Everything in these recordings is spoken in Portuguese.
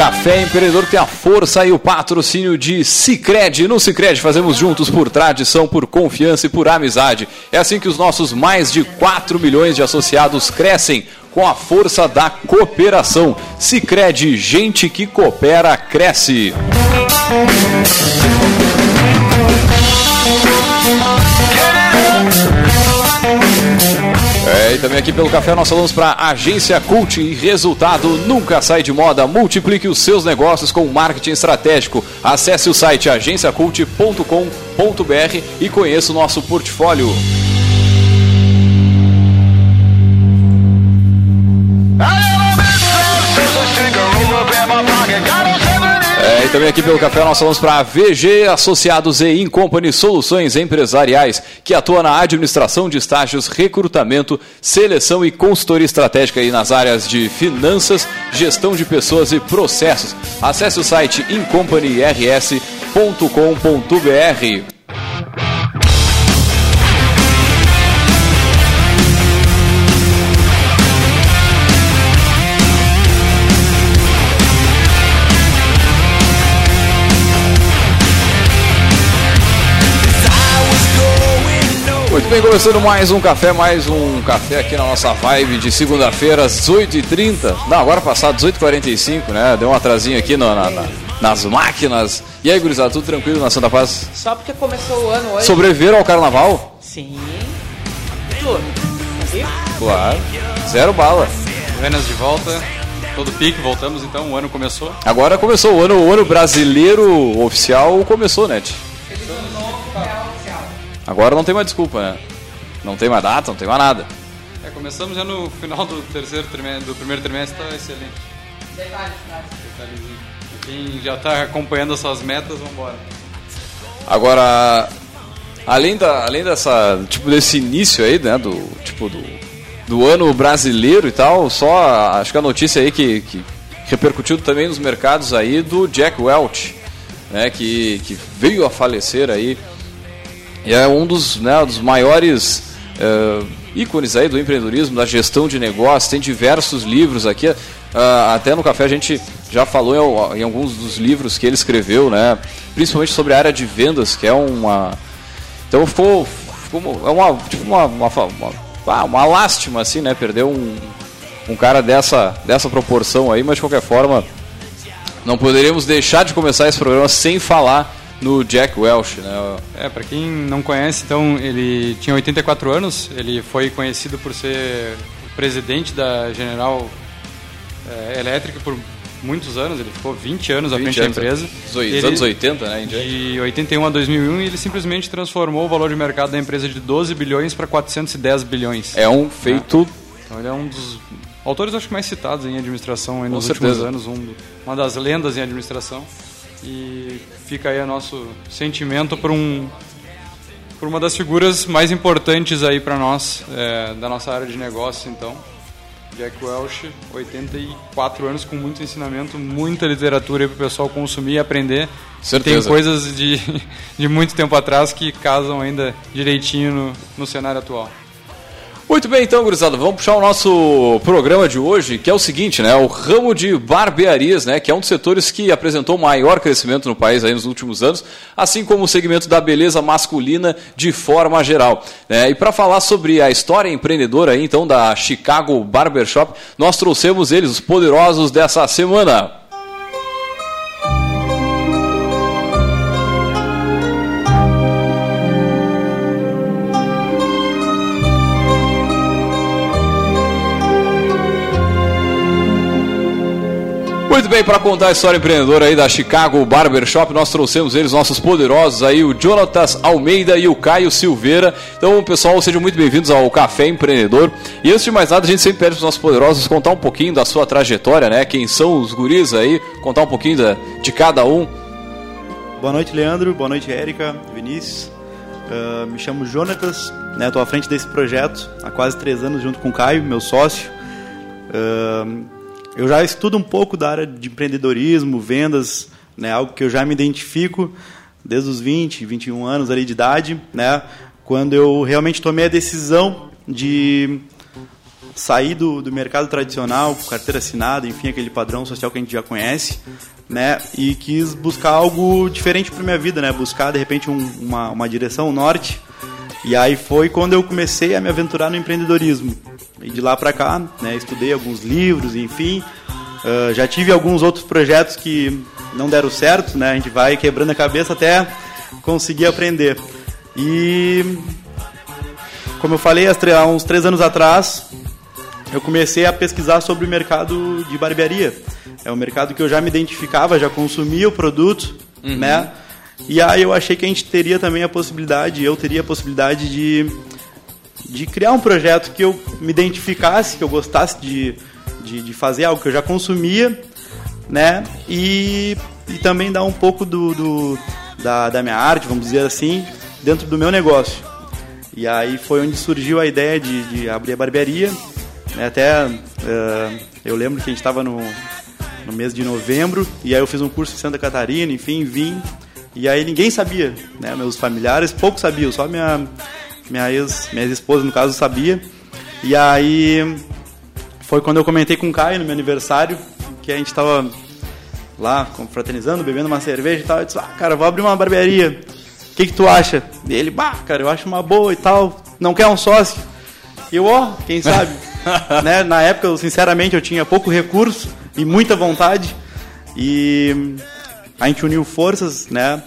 Café Empreendedor tem a força e o patrocínio de Cicred. No Cicred fazemos juntos por tradição, por confiança e por amizade. É assim que os nossos mais de 4 milhões de associados crescem com a força da cooperação. Cicred, gente que coopera, cresce. É, e também aqui pelo café nós falamos para Agência Cult e resultado nunca sai de moda. Multiplique os seus negócios com marketing estratégico. Acesse o site agenciacult.com.br e conheça o nosso portfólio. É, também aqui pelo café nós falamos para VG Associados e Incompany Soluções Empresariais, que atua na administração de estágios, recrutamento, seleção e consultoria estratégica aí nas áreas de finanças, gestão de pessoas e processos. Acesse o site incompanyrs.com.br. bem, começando mais um café, mais um café aqui na nossa vibe de segunda-feira, às 8h30. Não, agora passado, 18h45, né? Deu um atrasinho aqui no, na, na, nas máquinas. E aí, gurizada, tudo tranquilo na Santa Paz? Só porque começou o ano hoje. Sobreviveram ao carnaval? Sim. Tudo. Viu? Claro. Zero bala. Buenas de volta, todo pique, voltamos então, o ano começou. Agora começou o ano, o ano brasileiro oficial começou, né? Agora não tem mais desculpa, né? Não tem mais data, não tem mais nada. É, começamos já no final do terceiro trimestre, do primeiro trimestre, tá excelente. Detalhezinho. Quem já está acompanhando as suas metas, vamos embora. Agora, além, da, além dessa, tipo, desse início aí, né, do, tipo, do, do ano brasileiro e tal, só, acho que a notícia aí que, que repercutiu também nos mercados aí do Jack Welch, né, que, que veio a falecer aí, é um dos, né, dos maiores eh, ícones aí do empreendedorismo, da gestão de negócios, tem diversos livros aqui, ah, até no café a gente já falou em, em alguns dos livros que ele escreveu, né, principalmente sobre a área de vendas, que é uma... Então ficou, ficou é uma, tipo uma, uma, uma, uma lástima, assim, né, perder um, um cara dessa, dessa proporção aí, mas de qualquer forma não poderíamos deixar de começar esse programa sem falar no Jack Welch, né? É, para quem não conhece, então, ele tinha 84 anos, ele foi conhecido por ser presidente da General é, Electric por muitos anos, ele ficou 20 anos à 20 frente anos, da empresa. Dos anos 80, né? em. De 81 a 2001, ele simplesmente transformou o valor de mercado da empresa de 12 bilhões para 410 bilhões. É um feito Então ele é um dos autores acho que mais citados em administração nos certeza. últimos anos, um uma das lendas em administração. E fica aí o nosso sentimento por um por uma das figuras mais importantes aí para nós é, da nossa área de negócio, então. Jack Welch, 84 anos com muito ensinamento, muita literatura para o pessoal consumir e aprender. Certeza. Tem coisas de, de muito tempo atrás que casam ainda direitinho no, no cenário atual. Muito bem, então, gurizada, vamos puxar o nosso programa de hoje, que é o seguinte, né? O ramo de barbearias, né? Que é um dos setores que apresentou maior crescimento no país aí nos últimos anos, assim como o segmento da beleza masculina de forma geral. né? E para falar sobre a história empreendedora aí, então, da Chicago Barbershop, nós trouxemos eles, os poderosos dessa semana. Muito bem, para contar a história empreendedora aí da Chicago Barbershop, nós trouxemos eles, nossos poderosos aí, o Jonatas Almeida e o Caio Silveira. Então, pessoal, sejam muito bem-vindos ao Café Empreendedor. E antes de mais nada, a gente sempre pede para os nossos poderosos contar um pouquinho da sua trajetória, né? Quem são os guris aí, contar um pouquinho da, de cada um. Boa noite, Leandro. Boa noite, Érica, Vinícius. Uh, me chamo Jonatas, né? Estou à frente desse projeto há quase três anos junto com o Caio, meu sócio. Uh, eu já estudo um pouco da área de empreendedorismo, vendas, né? Algo que eu já me identifico desde os 20, 21 anos ali de idade, né? Quando eu realmente tomei a decisão de sair do, do mercado tradicional, carteira assinada, enfim, aquele padrão social que a gente já conhece, né? E quis buscar algo diferente para minha vida, né? Buscar de repente um, uma, uma direção um norte. E aí foi quando eu comecei a me aventurar no empreendedorismo. E de lá para cá, né? Estudei alguns livros, enfim. Uh, já tive alguns outros projetos que não deram certo, né? A gente vai quebrando a cabeça até conseguir aprender. E como eu falei há uns três anos atrás, eu comecei a pesquisar sobre o mercado de barbearia. É um mercado que eu já me identificava, já consumia o produto, uhum. né? E aí eu achei que a gente teria também a possibilidade, eu teria a possibilidade de, de criar um projeto que eu me identificasse, que eu gostasse de, de, de fazer algo que eu já consumia, né? E, e também dar um pouco do, do da, da minha arte, vamos dizer assim, dentro do meu negócio. E aí foi onde surgiu a ideia de, de abrir a barbearia né, até uh, eu lembro que a gente estava no, no mês de novembro e aí eu fiz um curso em Santa Catarina, enfim, vim. E aí ninguém sabia, né? Meus familiares pouco sabiam, só minha minha ex, minha ex-esposa no caso sabia. E aí foi quando eu comentei com o Caio no meu aniversário que a gente estava lá confraternizando, bebendo uma cerveja e tal. Eu disse: "Ah, cara, vou abrir uma barbearia. O que que tu acha?" E ele: "Bah, cara, eu acho uma boa e tal. Não quer um sócio?" E eu, ó, oh, quem sabe? né? Na época, eu, sinceramente, eu tinha pouco recurso e muita vontade. E a gente uniu forças, né?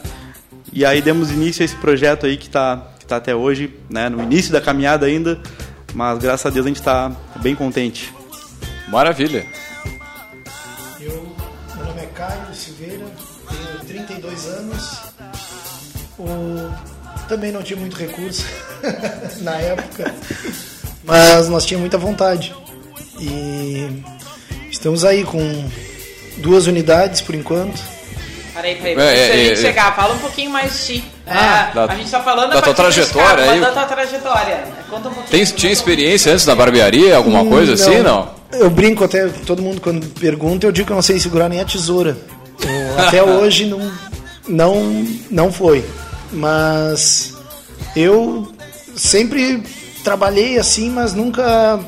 E aí demos início a esse projeto aí que está que tá até hoje, né? No início da caminhada ainda, mas graças a Deus a gente está bem contente. Maravilha. Eu, meu nome é Caio Silveira, tenho 32 anos. O, também não tinha muito recurso na época. Mas nós tínhamos muita vontade. E estamos aí com duas unidades por enquanto. Peraí, peraí, é, é, a gente é, chegar, fala um pouquinho mais de ti. Ah, é, da, a gente tá falando da tua trajetória aí. Da tua trajetória. Conta um pouquinho. Tem, tinha experiência antes da barbearia, alguma hum, coisa assim, não? Eu brinco até, todo mundo quando pergunta, eu digo que eu não sei segurar nem a tesoura. até hoje não, não, não foi. Mas eu sempre trabalhei assim, mas nunca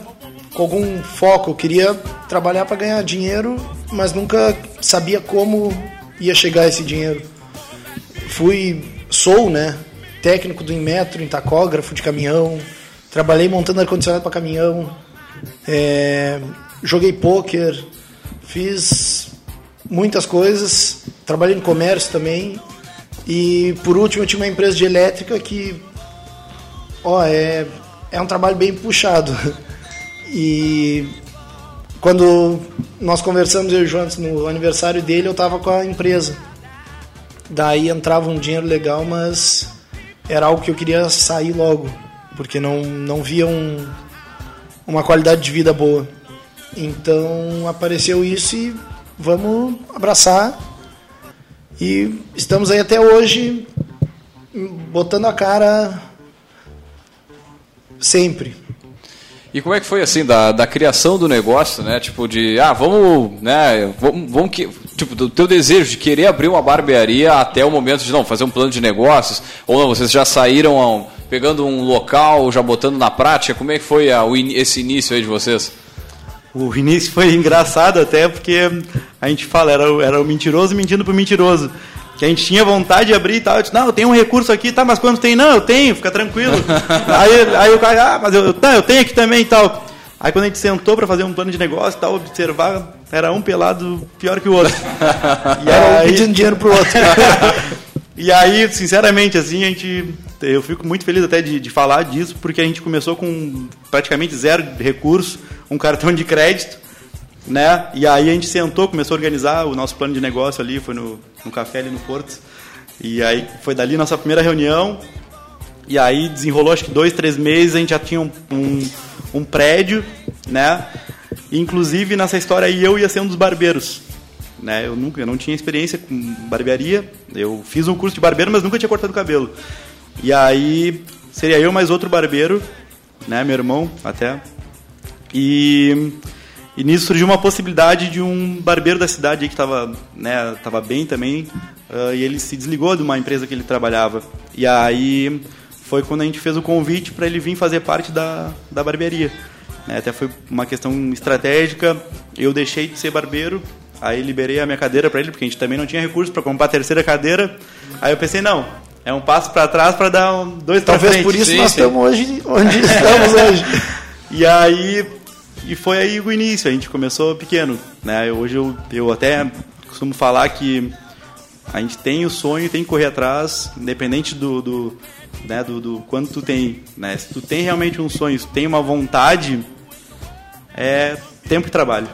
com algum foco. Eu queria trabalhar para ganhar dinheiro, mas nunca sabia como ia chegar esse dinheiro. Fui, sou, né, técnico do Inmetro, em tacógrafo de caminhão, trabalhei montando ar-condicionado para caminhão, é, joguei pôquer, fiz muitas coisas, trabalhei no comércio também. E por último eu tinha uma empresa de elétrica que ó, é é um trabalho bem puxado. E quando nós conversamos eu e o João no aniversário dele, eu estava com a empresa. Daí entrava um dinheiro legal, mas era algo que eu queria sair logo, porque não, não via um, uma qualidade de vida boa. Então apareceu isso e vamos abraçar. E estamos aí até hoje botando a cara Sempre. E como é que foi assim da, da criação do negócio, né? Tipo de, ah, vamos, né? Vamos, vamos que, tipo do teu desejo de querer abrir uma barbearia até o momento de não fazer um plano de negócios ou não? Vocês já saíram pegando um local, já botando na prática? Como é que foi a, o, esse início aí de vocês? O início foi engraçado até porque a gente fala era, era o mentiroso mentindo pro mentiroso que a gente tinha vontade de abrir e tal. Eu disse, não, eu tenho um recurso aqui, tá, mas quanto tem? Não, eu tenho, fica tranquilo. aí, aí o cara, ah, mas eu, tá, eu tenho aqui também e tal. Aí quando a gente sentou para fazer um plano de negócio e tal, observar, era um pelado pior que o outro. e aí, pedindo dinheiro pro outro. e aí, sinceramente, assim, a gente. Eu fico muito feliz até de, de falar disso, porque a gente começou com praticamente zero recurso, um cartão de crédito né? E aí a gente sentou, começou a organizar o nosso plano de negócio ali, foi no, no café ali no Porto. E aí foi dali nossa primeira reunião. E aí desenrolou acho que dois, três meses, a gente já tinha um, um, um prédio, né? Inclusive nessa história aí eu ia ser um dos barbeiros. né? Eu nunca, eu não tinha experiência com barbearia. Eu fiz um curso de barbeiro, mas nunca tinha cortado cabelo. E aí seria eu mais outro barbeiro, né? Meu irmão até. E, e nisso surgiu uma possibilidade de um barbeiro da cidade que estava né, tava bem também. Uh, e ele se desligou de uma empresa que ele trabalhava. E aí foi quando a gente fez o convite para ele vir fazer parte da, da barbearia. Né? Até foi uma questão estratégica. Eu deixei de ser barbeiro, aí liberei a minha cadeira para ele, porque a gente também não tinha recurso para comprar a terceira cadeira. Aí eu pensei, não, é um passo para trás para dar um, dois. Talvez por isso sim, nós sim. estamos hoje onde estamos hoje. e aí e foi aí o início, a gente começou pequeno, né? Hoje eu, eu até costumo falar que a gente tem o sonho, tem que correr atrás, independente do, do, né, do, do quanto tu tem. Né? Se tu tem realmente um sonho, se tu tem uma vontade, é tempo e trabalho.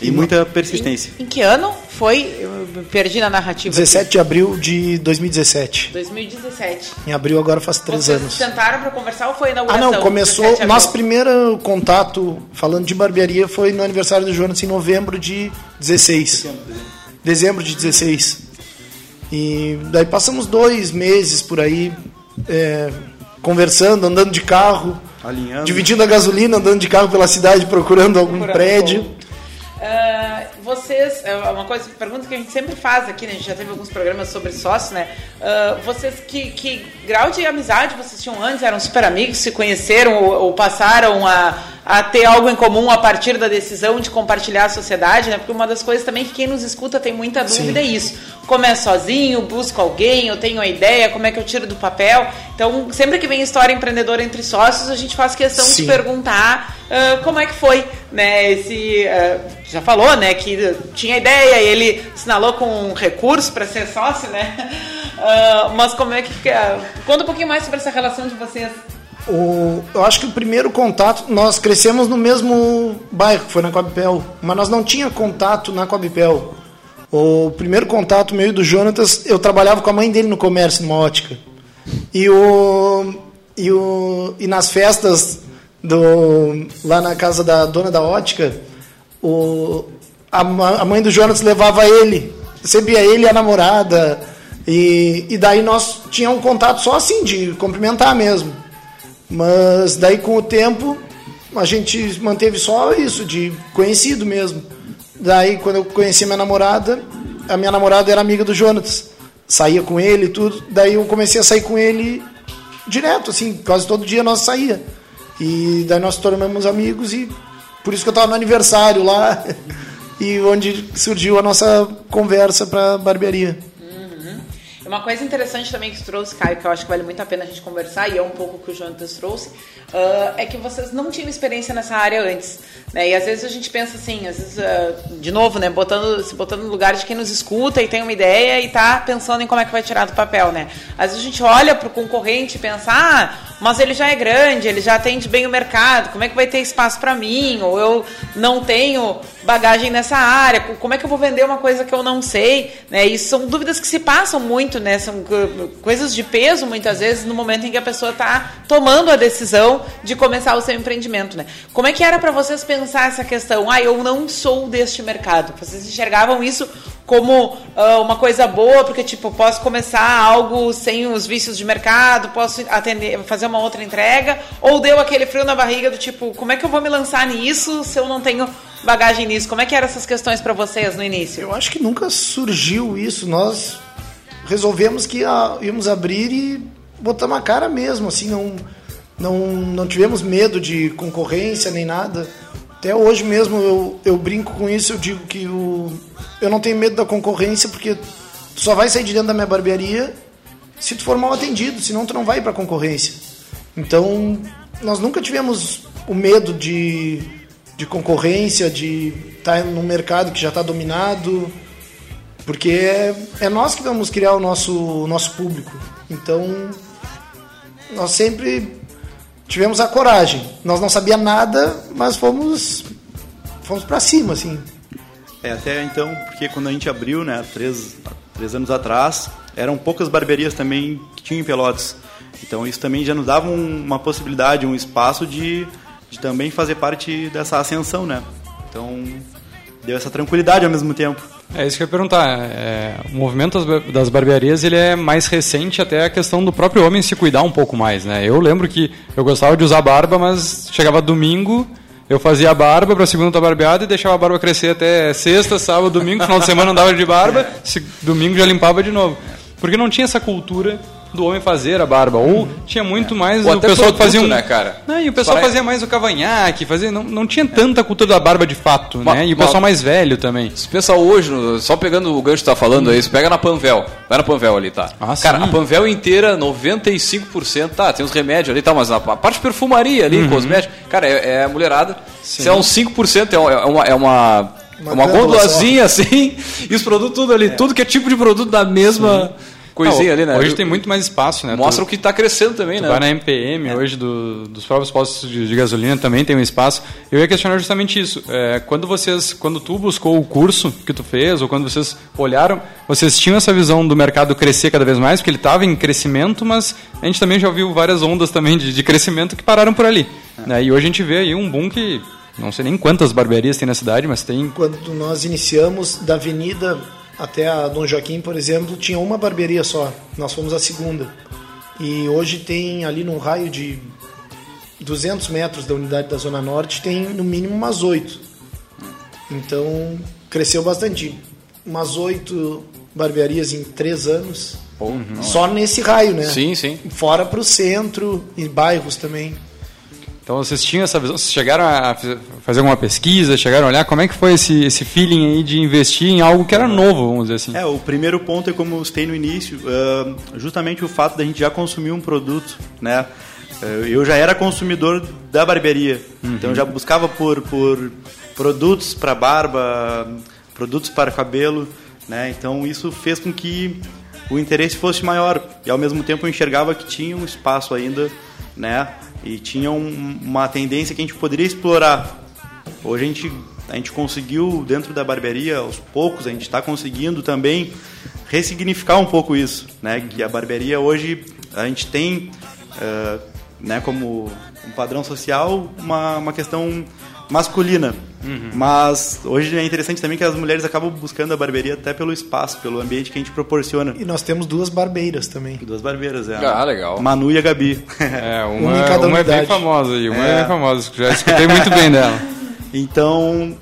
E, muita persistência. Em, em, que ano foi? Eu perdi na narrativa. 17 aqui. de abril de 2017. 2017. Em abril agora faz três Vocês anos. tentaram para conversar ou foi na? Ah, não, começou. Nosso primeiro contato falando de barbearia foi no aniversário do Jonas em novembro de 16. Dezembro, dezembro de 16. E daí passamos dois meses por aí é, conversando, andando de carro, Alinhando. dividindo a gasolina, andando de carro pela cidade, procurando algum procurando prédio. Vocês, é uma coisa, pergunta que a gente sempre faz aqui, né? A gente já teve alguns programas sobre sócio, né? Uh, vocês, que, que grau de amizade vocês tinham antes? Eram super amigos, se conheceram ou, ou passaram a, a ter algo em comum a partir da decisão de compartilhar a sociedade, né? Porque uma das coisas também que quem nos escuta tem muita dúvida Sim. é isso. Começo sozinho, busco alguém, eu tenho a ideia, como é que eu tiro do papel. Então, sempre que vem história empreendedora entre sócios, a gente faz questão Sim. de perguntar uh, como é que foi, né? Esse, uh, já falou, né? Que tinha ideia, ele assinalou com um recurso para ser sócio, né? Uh, mas como é que... conta um pouquinho mais sobre essa relação de vocês. O, eu acho que o primeiro contato, nós crescemos no mesmo bairro, que foi na Coabipel, mas nós não tinha contato na Coabipel. O primeiro contato meu e do Jonatas, eu trabalhava com a mãe dele no comércio, numa ótica. E, o, e, o, e nas festas do, lá na casa da dona da ótica, o, a, a mãe do Jonas levava ele, recebia ele e a namorada. E, e daí nós tínhamos um contato só assim, de cumprimentar mesmo. Mas daí com o tempo a gente manteve só isso, de conhecido mesmo. Daí quando eu conheci minha namorada, a minha namorada era amiga do Jonas. Saía com ele e tudo. Daí eu comecei a sair com ele direto, assim, quase todo dia nós saía. E daí nós tornamos amigos e por isso que eu estava no aniversário lá e onde surgiu a nossa conversa para barbearia. Uma coisa interessante também que trouxe, Caio, que eu acho que vale muito a pena a gente conversar, e é um pouco o que o Jonatas trouxe, uh, é que vocês não tinham experiência nessa área antes. Né? E às vezes a gente pensa assim, às vezes, uh, de novo, né, botando, se botando no lugar de quem nos escuta e tem uma ideia e está pensando em como é que vai tirar do papel. Né? Às vezes a gente olha para o concorrente e pensa, ah, mas ele já é grande, ele já atende bem o mercado, como é que vai ter espaço para mim? Ou eu não tenho bagagem nessa área, como é que eu vou vender uma coisa que eu não sei? Né? E são dúvidas que se passam muito, né? são coisas de peso muitas vezes no momento em que a pessoa está tomando a decisão de começar o seu empreendimento. Né? Como é que era para vocês pensar essa questão? Ah, eu não sou deste mercado. Vocês enxergavam isso como uh, uma coisa boa, porque tipo, posso começar algo sem os vícios de mercado, posso atender, fazer uma outra entrega, ou deu aquele frio na barriga do tipo, como é que eu vou me lançar nisso se eu não tenho bagagem nisso? Como é que eram essas questões para vocês no início? Eu acho que nunca surgiu isso. Nós resolvemos que íamos abrir e botamos a cara mesmo, assim, não, não, não tivemos medo de concorrência nem nada. Até hoje mesmo eu, eu brinco com isso, eu digo que o, eu não tenho medo da concorrência porque só vai sair de dentro da minha barbearia se tu for mal atendido, senão tu não vai para concorrência. Então, nós nunca tivemos o medo de, de concorrência, de estar tá num mercado que já está dominado, porque é, é nós que vamos criar o nosso, o nosso público. Então, nós sempre tivemos a coragem. Nós não sabíamos nada, mas fomos, fomos para cima, assim. É, até então, porque quando a gente abriu, né, três, três anos atrás, eram poucas barbearias também que tinham Pelotas. Então isso também já nos dava um, uma possibilidade, um espaço de, de também fazer parte dessa ascensão, né? Então deu essa tranquilidade ao mesmo tempo. É isso que eu ia perguntar. É, o movimento das, barbearias ele é mais recente até a questão do próprio homem se cuidar um pouco mais, né? Eu lembro que eu gostava de usar barba, mas chegava domingo, eu fazia a barba para segunda estar barbeada e deixava a barba crescer até sexta, sábado, domingo, final de semana andava de barba, domingo já limpava de novo. Porque não tinha essa cultura do homem fazer a barba. Ou tinha muito é. mais Ou o pessoal que fazia um. Né, cara? Não, e o pessoal fazia mais o cavanhaque, fazia, não, não tinha tanta cultura da barba de fato, ma, né? E o pessoal mais velho também. Se pensa hoje, só pegando o gancho que tá falando hum. aí, você pega na Panvel. Vai na Panvel ali, tá? Ah, cara, sim. a Panvel inteira, 95%, tá, tem uns remédios ali, tá, mas a parte de perfumaria ali, uhum. cosmético, cara, é, é mulherada. Sim. Se é uns 5%, é, é uma. É uma uma, uma gôndolazinha assim, e os produtos tudo ali, é. tudo que é tipo de produto da mesma. Sim coisinha ali, né? Hoje tem muito mais espaço, né? Mostra tu, o que está crescendo também, né? Vai na MPM é. hoje do, dos próprios postos de, de, gasolina também tem um espaço. Eu ia questionar justamente isso. É, quando vocês, quando tu buscou o curso que tu fez ou quando vocês olharam, vocês tinham essa visão do mercado crescer cada vez mais, porque ele estava em crescimento, mas a gente também já viu várias ondas também de, de crescimento que pararam por ali. É. Né? E hoje a gente vê aí um boom que não sei nem quantas barbearias tem na cidade, mas tem. Quando nós iniciamos da Avenida até a Dom Joaquim, por exemplo, tinha uma barbearia só. Nós fomos a segunda. E hoje tem ali num raio de 200 metros da unidade da Zona Norte, tem no mínimo umas oito. Então cresceu bastante. Umas oito barbearias em três anos. Uhum. Só nesse raio, né? Sim, sim. Fora para o centro e bairros também. Então vocês tinham essa visão, vocês chegaram a fazer alguma pesquisa, chegaram a olhar como é que foi esse, esse feeling aí de investir em algo que era novo, vamos dizer assim? É, o primeiro ponto é como eu citei no início, justamente o fato da gente já consumir um produto, né? Uh, eu já era consumidor da barbearia, uhum. então eu já buscava por, por produtos para barba, produtos para cabelo, né? Então isso fez com que o interesse fosse maior e ao mesmo tempo eu enxergava que tinha um espaço ainda, né? E tinha um, uma tendência que a gente poderia explorar. Hoje a gente, a gente conseguiu, dentro da barbearia, aos poucos, a gente está conseguindo também ressignificar um pouco isso, né? Que a barbearia hoje a gente tem, uh, né, como um padrão social, uma, uma questão masculina. Uhum. Mas hoje é interessante também que as mulheres acabam buscando a barbearia até pelo espaço, pelo ambiente que a gente proporciona. E nós temos duas barbeiras também. Duas barbeiras, é. Ah, legal. Manu e a Gabi. É, uma, uma, cada uma é bem famosa aí, uma é, é bem famosa, já escutei muito bem dela. Então,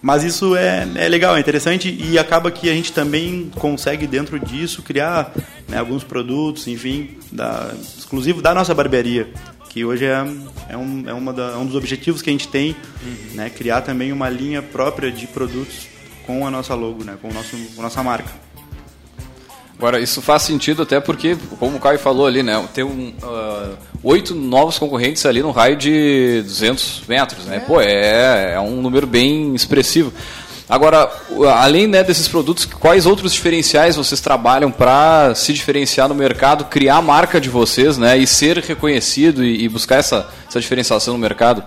mas isso é, é legal, é interessante e acaba que a gente também consegue dentro disso criar né, alguns produtos, enfim, da, exclusivo da nossa barbearia que hoje é, é, um, é, uma da, é um dos objetivos que a gente tem, uhum. né, criar também uma linha própria de produtos com a nossa logo, né, com, o nosso, com a nossa marca. Agora, isso faz sentido até porque, como o Caio falou ali, né, tem um, uh, oito novos concorrentes ali no raio de 200 metros, né? É. Pô, é, é um número bem expressivo. Agora, além né, desses produtos, quais outros diferenciais vocês trabalham para se diferenciar no mercado, criar a marca de vocês né, e ser reconhecido e, e buscar essa, essa diferenciação no mercado?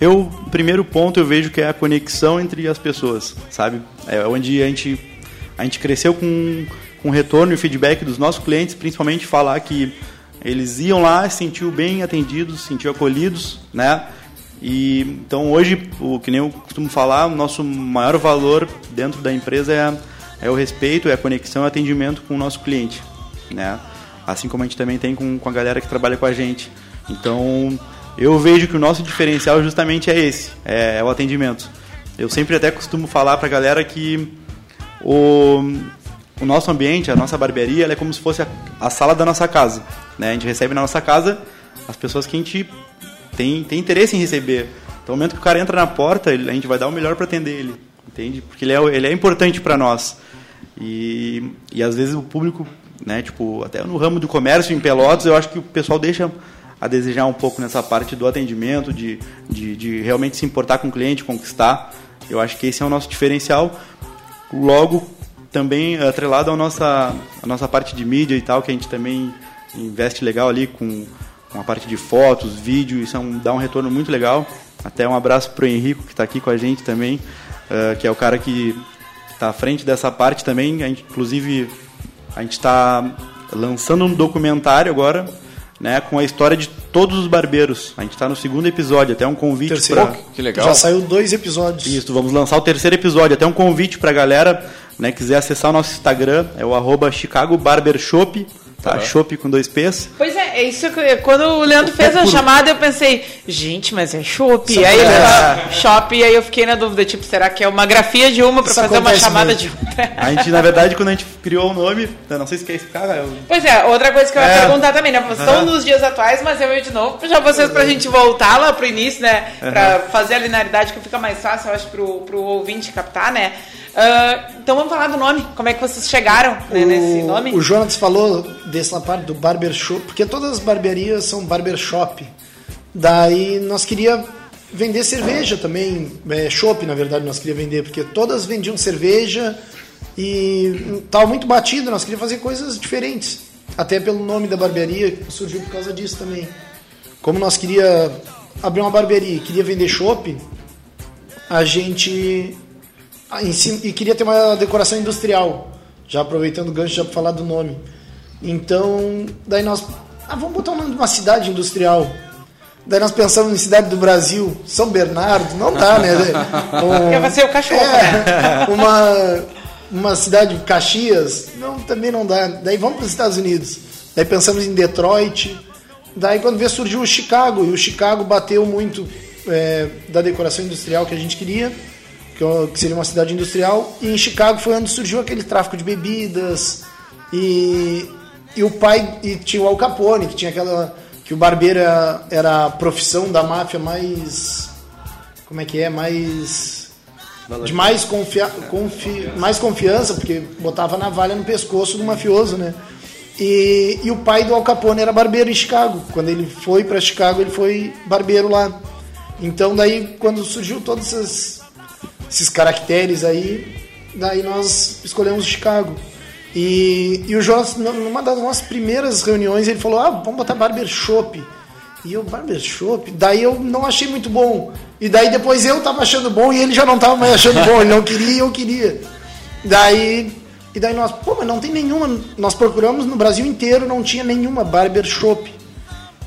Eu, primeiro ponto, eu vejo que é a conexão entre as pessoas, sabe? É onde a gente, a gente cresceu com, com retorno e feedback dos nossos clientes, principalmente falar que eles iam lá, se sentiam bem atendidos, se sentiam acolhidos, né? E então hoje, o que nem eu costumo falar, o nosso maior valor dentro da empresa é, é o respeito, é a conexão e atendimento com o nosso cliente, né? Assim como a gente também tem com, com a galera que trabalha com a gente. Então, eu vejo que o nosso diferencial justamente é esse, é, é o atendimento. Eu sempre até costumo falar para a galera que o, o nosso ambiente, a nossa barbearia, é como se fosse a, a sala da nossa casa. Né? A gente recebe na nossa casa as pessoas que a gente tem, tem interesse em receber. Então, no momento que o cara entra na porta, a gente vai dar o melhor para atender ele, entende? Porque ele é, ele é importante para nós. E, e às vezes o público, né, tipo, até no ramo do comércio em Pelotas, eu acho que o pessoal deixa a desejar um pouco nessa parte do atendimento, de, de, de realmente se importar com o cliente, conquistar. Eu acho que esse é o nosso diferencial. Logo, também atrelado à nossa, à nossa parte de mídia e tal, que a gente também investe legal ali com uma parte de fotos, vídeo, isso é um, dá um retorno muito legal. Até um abraço para o Henrico, que está aqui com a gente também, uh, que é o cara que está à frente dessa parte também. A gente, inclusive, a gente está lançando um documentário agora, né, com a história de todos os barbeiros. A gente está no segundo episódio, até um convite Terceiro. para Que legal. Já saiu dois episódios. Isso, vamos lançar o terceiro episódio, até um convite pra galera, né, quiser acessar o nosso Instagram, é o arroba Chicago Barber Shop, tá? Uhum. Shop com dois P's. Pois é, é isso que quando o Leandro fez a chamada, eu pensei, gente, mas é chopp. Aí ele acontece. falou, shop, e aí eu fiquei na dúvida, tipo, será que é uma grafia de uma pra Isso fazer uma chamada mesmo. de outra? A gente, na verdade, quando a gente criou o nome, eu não sei se quer explicar, eu- Pois é, outra coisa que eu ia É. perguntar também, né? Estão nos dias atuais, mas eu ia de novo já vocês pra gente voltar lá pro início, né? Pra fazer a linearidade que fica mais fácil, eu acho, pro, pro ouvinte captar, né? Ah, então vamos falar do nome. Como é que vocês chegaram né, nesse nome? O Jonas falou dessa parte do barber shop, porque todas as barbearias são barber shop. Daí nós queria vender cerveja também, é, chopp na verdade nós queria vender, porque todas vendiam cerveja e tava muito batido, nós queríamos fazer coisas diferentes. Até pelo nome da barbearia surgiu por causa disso também. Como nós queria abrir uma barbearia e queria vender chopp, a gente ah, em cima- e queria ter uma decoração industrial, já aproveitando o gancho já para falar do nome. Então, daí nós, ah, vamos botar o nome de uma cidade industrial. Daí nós pensamos em cidade do Brasil, São Bernardo, não dá, né? Um- Vai ser o cachorro, é, uma, uma cidade de Caxias, não, também não dá. Daí vamos para os Estados Unidos. Daí pensamos em Detroit. Daí quando vê surgiu o Chicago, e o Chicago bateu muito é, da decoração industrial que a gente queria, que, é- que seria uma cidade industrial. E em Chicago foi onde surgiu aquele tráfico de bebidas. E, e o pai, e tinha o Al Capone, que tinha aquela. que o barbeiro era, era a profissão da máfia mais. como é que é? Mais de mais, confia confi mais confiança, porque botava navalha no pescoço do mafioso, né? E, e o pai do Al Capone era barbeiro em Chicago. Quando ele foi para Chicago, ele foi barbeiro lá. Então, daí, quando surgiu todos esses, esses caracteres aí, daí nós escolhemos Chicago. E, e o Jonas, numa das nossas primeiras reuniões, ele falou: Ah, vamos botar Barber Shop. E eu, Barber Shop? Daí eu não achei muito bom. E daí depois eu tava achando bom e ele já não tava mais achando bom. Ele não queria e eu queria. Daí. E daí nós, pô, mas não tem nenhuma. Nós procuramos no Brasil inteiro, não tinha nenhuma Barber Shop.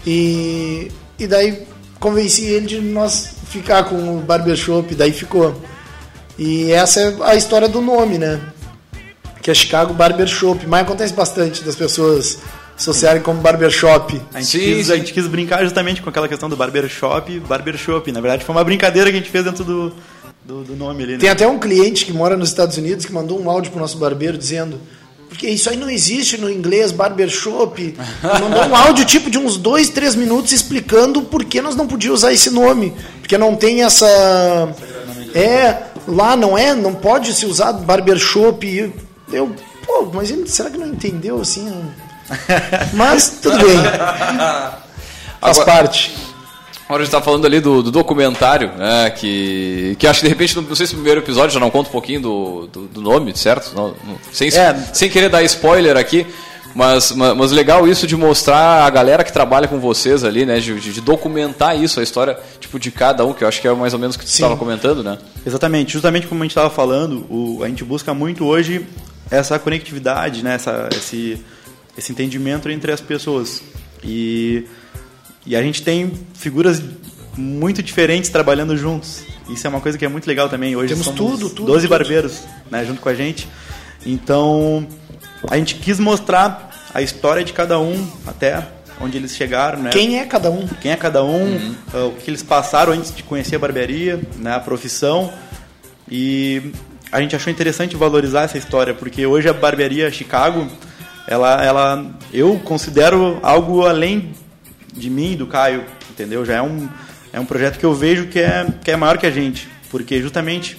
E, e daí convenci ele de nós ficar com o Barber Shop, daí ficou. E essa é a história do nome, né? Que é Chicago Barber Shop. Mas acontece bastante das pessoas associarem como Barber Shop. A gente, Sim, quis, sim. a gente quis brincar justamente com aquela questão do barber shop, barber shop. Na verdade, foi uma brincadeira que a gente fez dentro do, do, do nome ali, né? Tem até um cliente que mora nos Estados Unidos que mandou um áudio pro nosso barbeiro dizendo porque isso aí não existe no inglês, barbershop. Mandou um áudio tipo de uns dois, três minutos explicando por que nós não podíamos usar esse nome. Porque não tem essa. É, lá não é, não pode se usar barbershop. E Eu, pô, mas ele, será que não entendeu assim? Mas tudo bem. Faz Agora- parte. Agora a gente tá falando ali do, do documentário, né, que, que acho que de repente, não, não sei se no primeiro episódio já não conta um pouquinho do, do, do nome, certo? Não- não- sem, É. sem querer dar spoiler aqui, mas, ma- mas legal isso de mostrar a galera que trabalha com vocês ali, né, de, de documentar isso, a história tipo, de cada um, que eu acho que é mais ou menos o que tu Sim. estava comentando, né? Exatamente, justamente como a gente estava falando, o, a gente busca muito hoje essa conectividade, né, essa, esse, esse entendimento entre as pessoas. E, e a gente tem figuras muito diferentes trabalhando juntos. Isso é uma coisa que é muito legal também. Hoje Temos somos tudo, tudo, 12 tudo. barbeiros né, junto com a gente. Então, a gente quis mostrar a história de cada um até onde eles chegaram, né? Quem é cada um? quem é cada um, ah, o que eles passaram antes de conhecer a barbearia, né, a profissão. E a gente achou interessante valorizar essa história, porque hoje a barbearia Chicago, ela, ela eu considero algo além de mim e do Caio, entendeu? Já é um, é um projeto que eu vejo que é, que é maior que a gente, porque justamente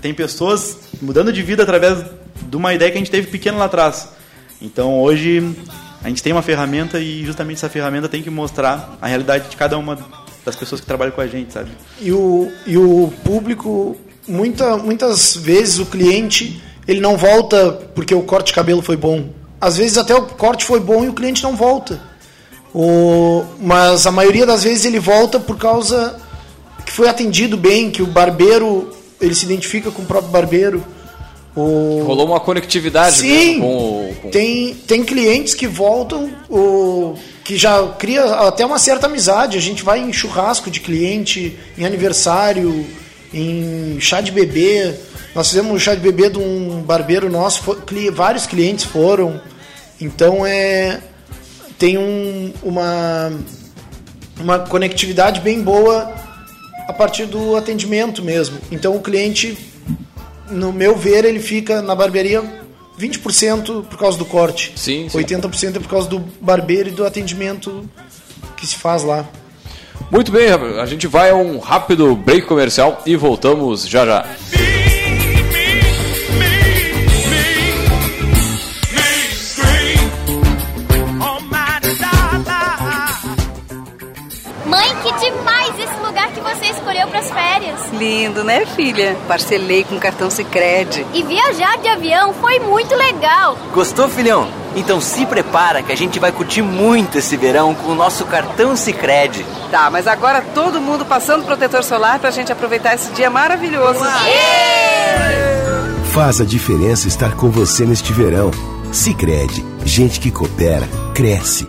tem pessoas mudando de vida através de uma ideia que a gente teve pequena lá atrás. Então hoje a gente tem uma ferramenta e justamente essa ferramenta tem que mostrar a realidade de cada uma das pessoas que trabalham com a gente, sabe? E o, e o público, muita, muitas vezes o cliente, ele não volta porque o corte de cabelo foi bom. Às vezes até o corte foi bom e o cliente não volta. O, mas a maioria das vezes ele volta por causa que foi atendido bem, que o barbeiro, ele se identifica com o próprio barbeiro. O, Rolou uma conectividade Sim, com, o- com tem, tem clientes que voltam, o, que já cria até uma certa amizade. A gente vai em churrasco de cliente, em aniversário, em chá de bebê. Nós fizemos um chá de bebê de um barbeiro nosso, foi, vários clientes foram. Então é tem um, uma uma conectividade bem boa a partir do atendimento mesmo. Então o cliente, no meu ver, ele fica na barbearia 20% por causa do corte. Sim, sim. 80% é por causa do barbeiro e do atendimento que se faz lá. Muito bem, a gente vai a um rápido break comercial e voltamos já já. Lindo, né, filha? Parcelei com cartão Sicredi. E viajar de avião foi muito legal. Gostou, filhão? Então se prepara que a gente vai curtir muito esse verão com o nosso cartão Sicredi. Tá, mas agora todo mundo passando protetor solar pra gente aproveitar esse dia maravilhoso. Faz a diferença estar com você neste verão. Sicredi, gente que coopera, cresce.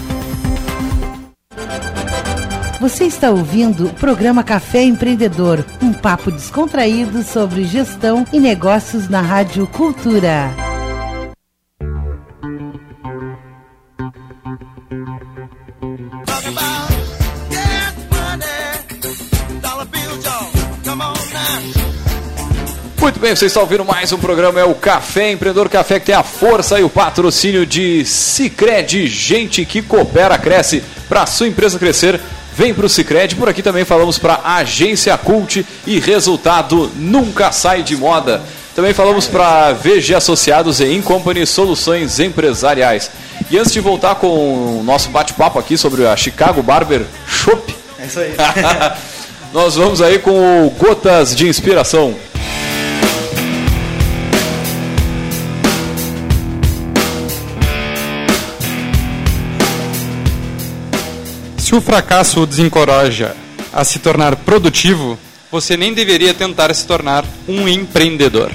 Você está ouvindo o programa Café Empreendedor, um papo descontraído sobre gestão e negócios na Rádio Cultura. Muito bem, vocês estão ouvindo mais um programa, é o Café Empreendedor Café, que tem a força e o patrocínio de Cicred, gente que coopera, cresce, para sua empresa crescer, vem para o Cicred. Por aqui também falamos para a Agência Cult e resultado nunca sai de moda. Também falamos para VG Associados e Incompany Soluções Empresariais. E antes de voltar com o nosso bate-papo aqui sobre a Chicago Barber Shop, É isso aí. nós vamos aí com o Gotas de Inspiração. Se o fracasso o desencoraja a se tornar produtivo, você nem deveria tentar se tornar um empreendedor.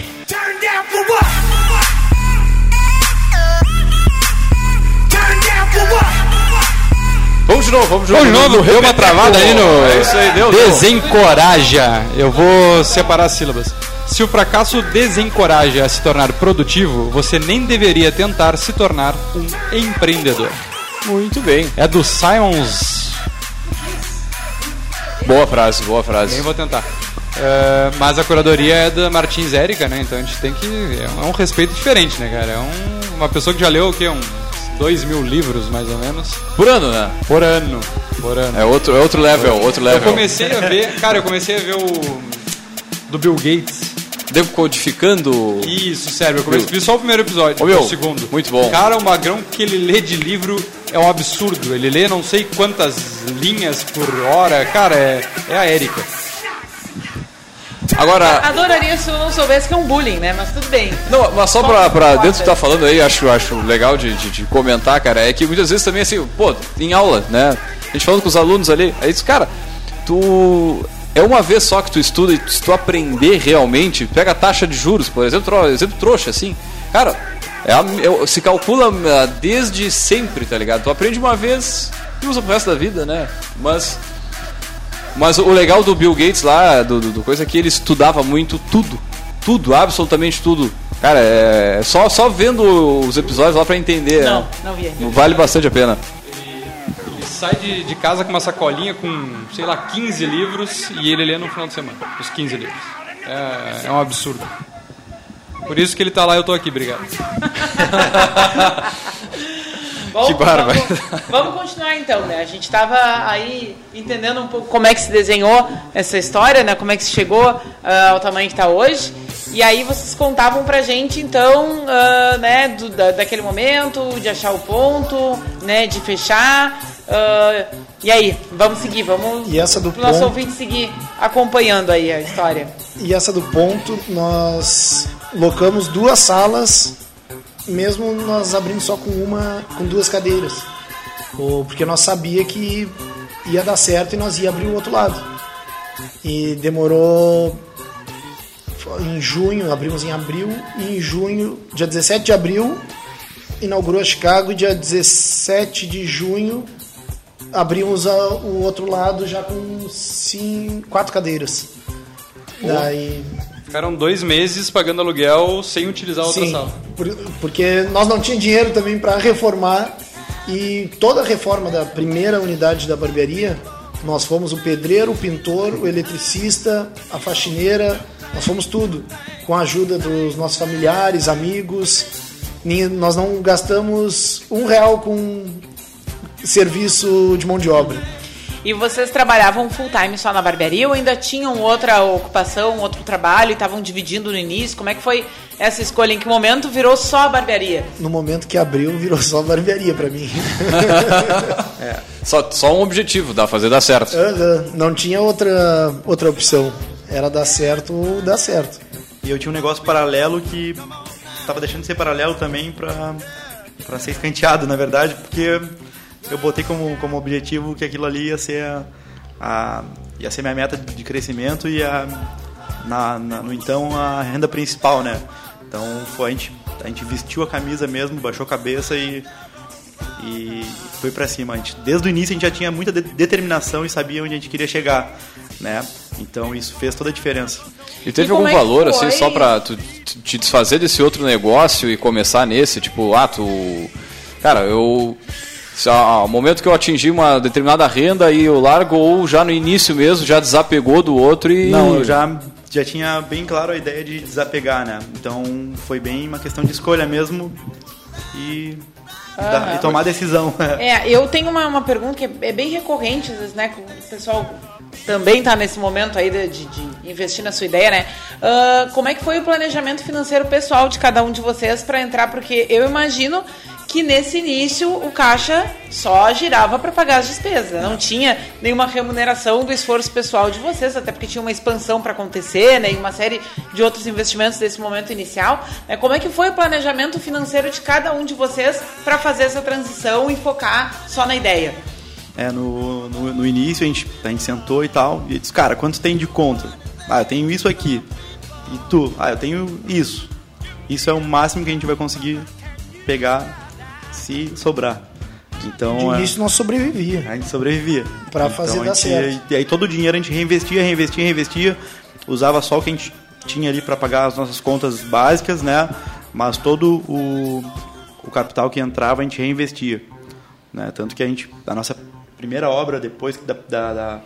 Vamos de novo, vamos de novo. Vamos de novo, deu uma travada aí no. É isso aí, deu. deu. Desencoraja. Eu vou separar as sílabas. Se o fracasso desencoraja a se tornar produtivo, você nem deveria tentar se tornar um empreendedor. Muito bem. É do Simons. Boa frase, boa frase. Nem vou tentar. É, mas a curadoria é da Martins Érica, né? Então a gente tem que. É um respeito diferente, né, cara? É um- uma pessoa que já leu o quê? Uns dois mil livros, mais ou menos. Por ano, né? Por ano. Por ano. É outro, é outro level, outro Eu level. comecei a ver. Cara, eu comecei a ver o. Do Bill Gates. Decodificando. Isso, sério. Eu comecei, vi só o primeiro episódio, Ô, meu, o segundo. muito bom. Cara, o magrão que ele lê de livro é um absurdo. Ele lê não sei quantas linhas por hora. Cara, é, é a Érica. Agora, Adoraria se eu não soubesse que é um bullying, né? Mas tudo bem. Não, mas só pra, pra dentro do que tá falando aí, acho, acho legal de, de, de comentar, cara, é que muitas vezes também assim, pô, em aula, né? A gente falando com os alunos ali, aí diz, cara, tu. É uma vez só que tu estuda e se tu aprender realmente, pega a taxa de juros, por exemplo, exemplo trouxa, assim, cara, é a- é- se calcula ah, desde sempre, tá ligado? Tu aprende uma vez e usa pro resto da vida, né? Mas. Mas o legal do Bill Gates lá, do, do, do coisa é que ele estudava muito tudo. Tudo, absolutamente tudo. Cara, é só, só vendo os episódios lá pra entender. Não, né? não vi. Vale bastante a pena. Sai de, de casa com uma sacolinha com, sei lá, 15 livros e ele lê no final de semana. Os 15 livros. É, é um absurdo. Por isso que ele tá lá e eu tô aqui, obrigado. Bom, Que bárbaro. Vamos, vamos continuar então, né? A gente estava aí entendendo um pouco como é que se desenhou essa história, né? Como é que se chegou ah, ao tamanho que está hoje. E aí vocês contavam pra gente, então, ah, né, do- da- daquele momento, de achar o ponto, né, de fechar. Ah, e aí, vamos seguir, vamos E essa do pro nosso ponto- ouvinte seguir acompanhando aí a história. E essa do ponto, nós locamos duas salas, mesmo nós abrindo só com uma, com duas cadeiras. Ou- Porque nós sabia que ia dar certo e nós ia abrir o outro lado. E demorou em junho, abrimos em abril, e em junho, dia 17 de abril, inaugurou a Chicago e dia 17 de junho abrimos a- o outro lado já com cinco, quatro cadeiras. Daí, Ficaram dois meses pagando aluguel sem utilizar a outra sim, sala. por- porque nós não tínhamos dinheiro também para reformar e toda a reforma da primeira unidade da barbearia, nós fomos o pedreiro, o pintor, o eletricista, a faxineira, nós fomos tudo, com a ajuda dos nossos familiares, amigos. Nós não gastamos um real com serviço de mão de obra. E vocês trabalhavam full time só na barbearia ou ainda tinham outra ocupação, outro trabalho e estavam dividindo no início? Como é que foi essa escolha? Em que momento virou só a barbearia? No momento que abriu, virou só barbearia para mim. Só, só um objetivo, dá fazer dar certo. Aham, Não tinha outra, outra opção. Era dar certo ou dar certo. E eu tinha um negócio paralelo que tava deixando de ser paralelo também pra ser escanteado, na verdade, porque eu botei como, como objetivo que aquilo ali ia ser a, a- ia ser minha meta de crescimento e a, na, na- no então a renda principal, né? Então foi, a, gente, a gente vestiu a camisa mesmo, baixou a cabeça e, e foi pra cima. A gente, desde o início a gente já tinha muita de- determinação e sabia onde a gente queria chegar, né? Então isso fez toda a diferença. E teve E algum é valor, assim, só pra tu, tu te desfazer desse outro negócio e começar nesse? Tipo, ah, tu. Cara, eu. Se, ah, O momento que eu atingi uma determinada renda e eu largo, ou já no início mesmo já desapegou do outro e. Não, eu já, já tinha bem claro a ideia de desapegar, né? Então foi bem uma questão de escolha mesmo e, Aham. e tomar decisão. É, eu tenho uma, uma pergunta que é bem recorrente, às vezes, né? O pessoal também está nesse momento aí de, de- de investir na sua ideia, né? Ah, como é que foi o planejamento financeiro pessoal de cada um de vocês para entrar? Porque eu imagino que nesse início o caixa só girava para pagar as despesas, não tinha nenhuma remuneração do esforço pessoal de vocês, até porque tinha uma expansão para acontecer, né, e uma série de outros investimentos desse momento inicial. Né? Como é que foi o planejamento financeiro de cada um de vocês para fazer essa transição e focar só na ideia? É, no, no, no início a gente, a gente sentou e tal, e disse, cara, quanto tem de conta? Ah, eu tenho isso aqui. E tu? Ah, eu tenho isso. Isso é o máximo que a gente vai conseguir pegar se sobrar. Então, De é, início nós sobrevivia. a gente sobrevivia. Pra fazer a dar gente- certo. E aí todo o dinheiro a gente reinvestia, reinvestia, reinvestia. Usava só o que a gente tinha ali para pagar as nossas contas básicas, né? Mas todo o, o capital que entrava a gente reinvestia. Né? Tanto que a gente, a nossa primeira obra, depois da, da, da-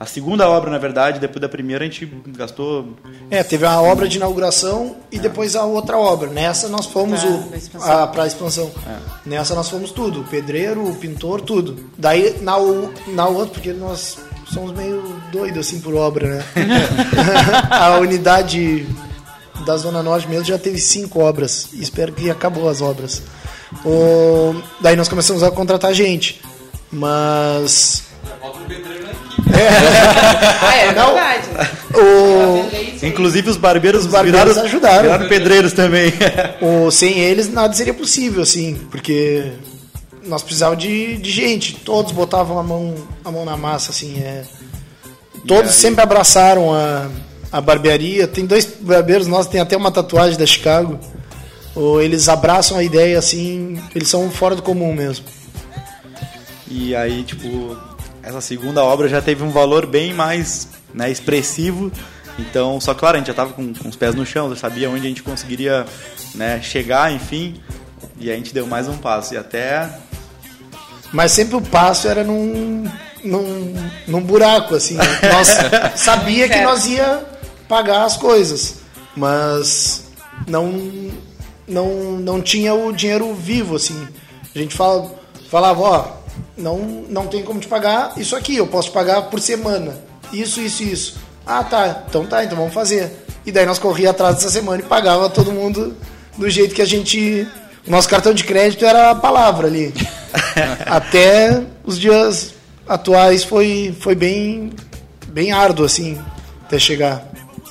a segunda obra, na verdade, depois da primeira, a gente gastou É, teve a obra de inauguração e depois a outra obra. Nessa nós fomos Pra- o pra expansão. a, pra expansão. Nessa nós fomos tudo, o pedreiro, o pintor, tudo. Daí na, na outra, porque nós somos meio doidos assim por obra, né? a unidade da Zona Norte mesmo já teve cinco obras. Espero que acabou as obras. O, daí nós começamos a contratar gente. Mas. Ah, é Não. verdade. O, Inclusive os barbeiros, Os barbeiros viraram, ajudaram. viraram pedreiros também. O, sem eles nada seria possível, assim, porque nós precisávamos de, de gente. Todos botavam a mão, a mão na massa, assim. É. Todos sempre abraçaram a, a barbearia. Tem dois barbeiros nossos, tem até uma tatuagem da Chicago. Ou eles abraçam a ideia, assim, eles são fora do comum mesmo. E aí, tipo, essa segunda obra já teve um valor bem mais né, expressivo. Então, só claro, a gente já tava com, com os pés no chão, já sabia onde a gente conseguiria né, chegar, enfim. E a gente deu mais um passo. E até. Mas sempre o passo era num, num, num buraco, assim. né? Nós sabia que nós ia pagar as coisas, mas não, não, não tinha o dinheiro vivo, assim. A gente fala, falava, ó, não, não tem como te pagar isso aqui, eu posso te pagar por semana. Isso, isso, isso. Ah, tá, então tá, então vamos fazer. E daí nós corria atrás dessa semana e pagava todo mundo do jeito que a gente. O nosso cartão de crédito era a palavra ali. Até os dias atuais foi, foi bem, bem árduo, assim, até chegar.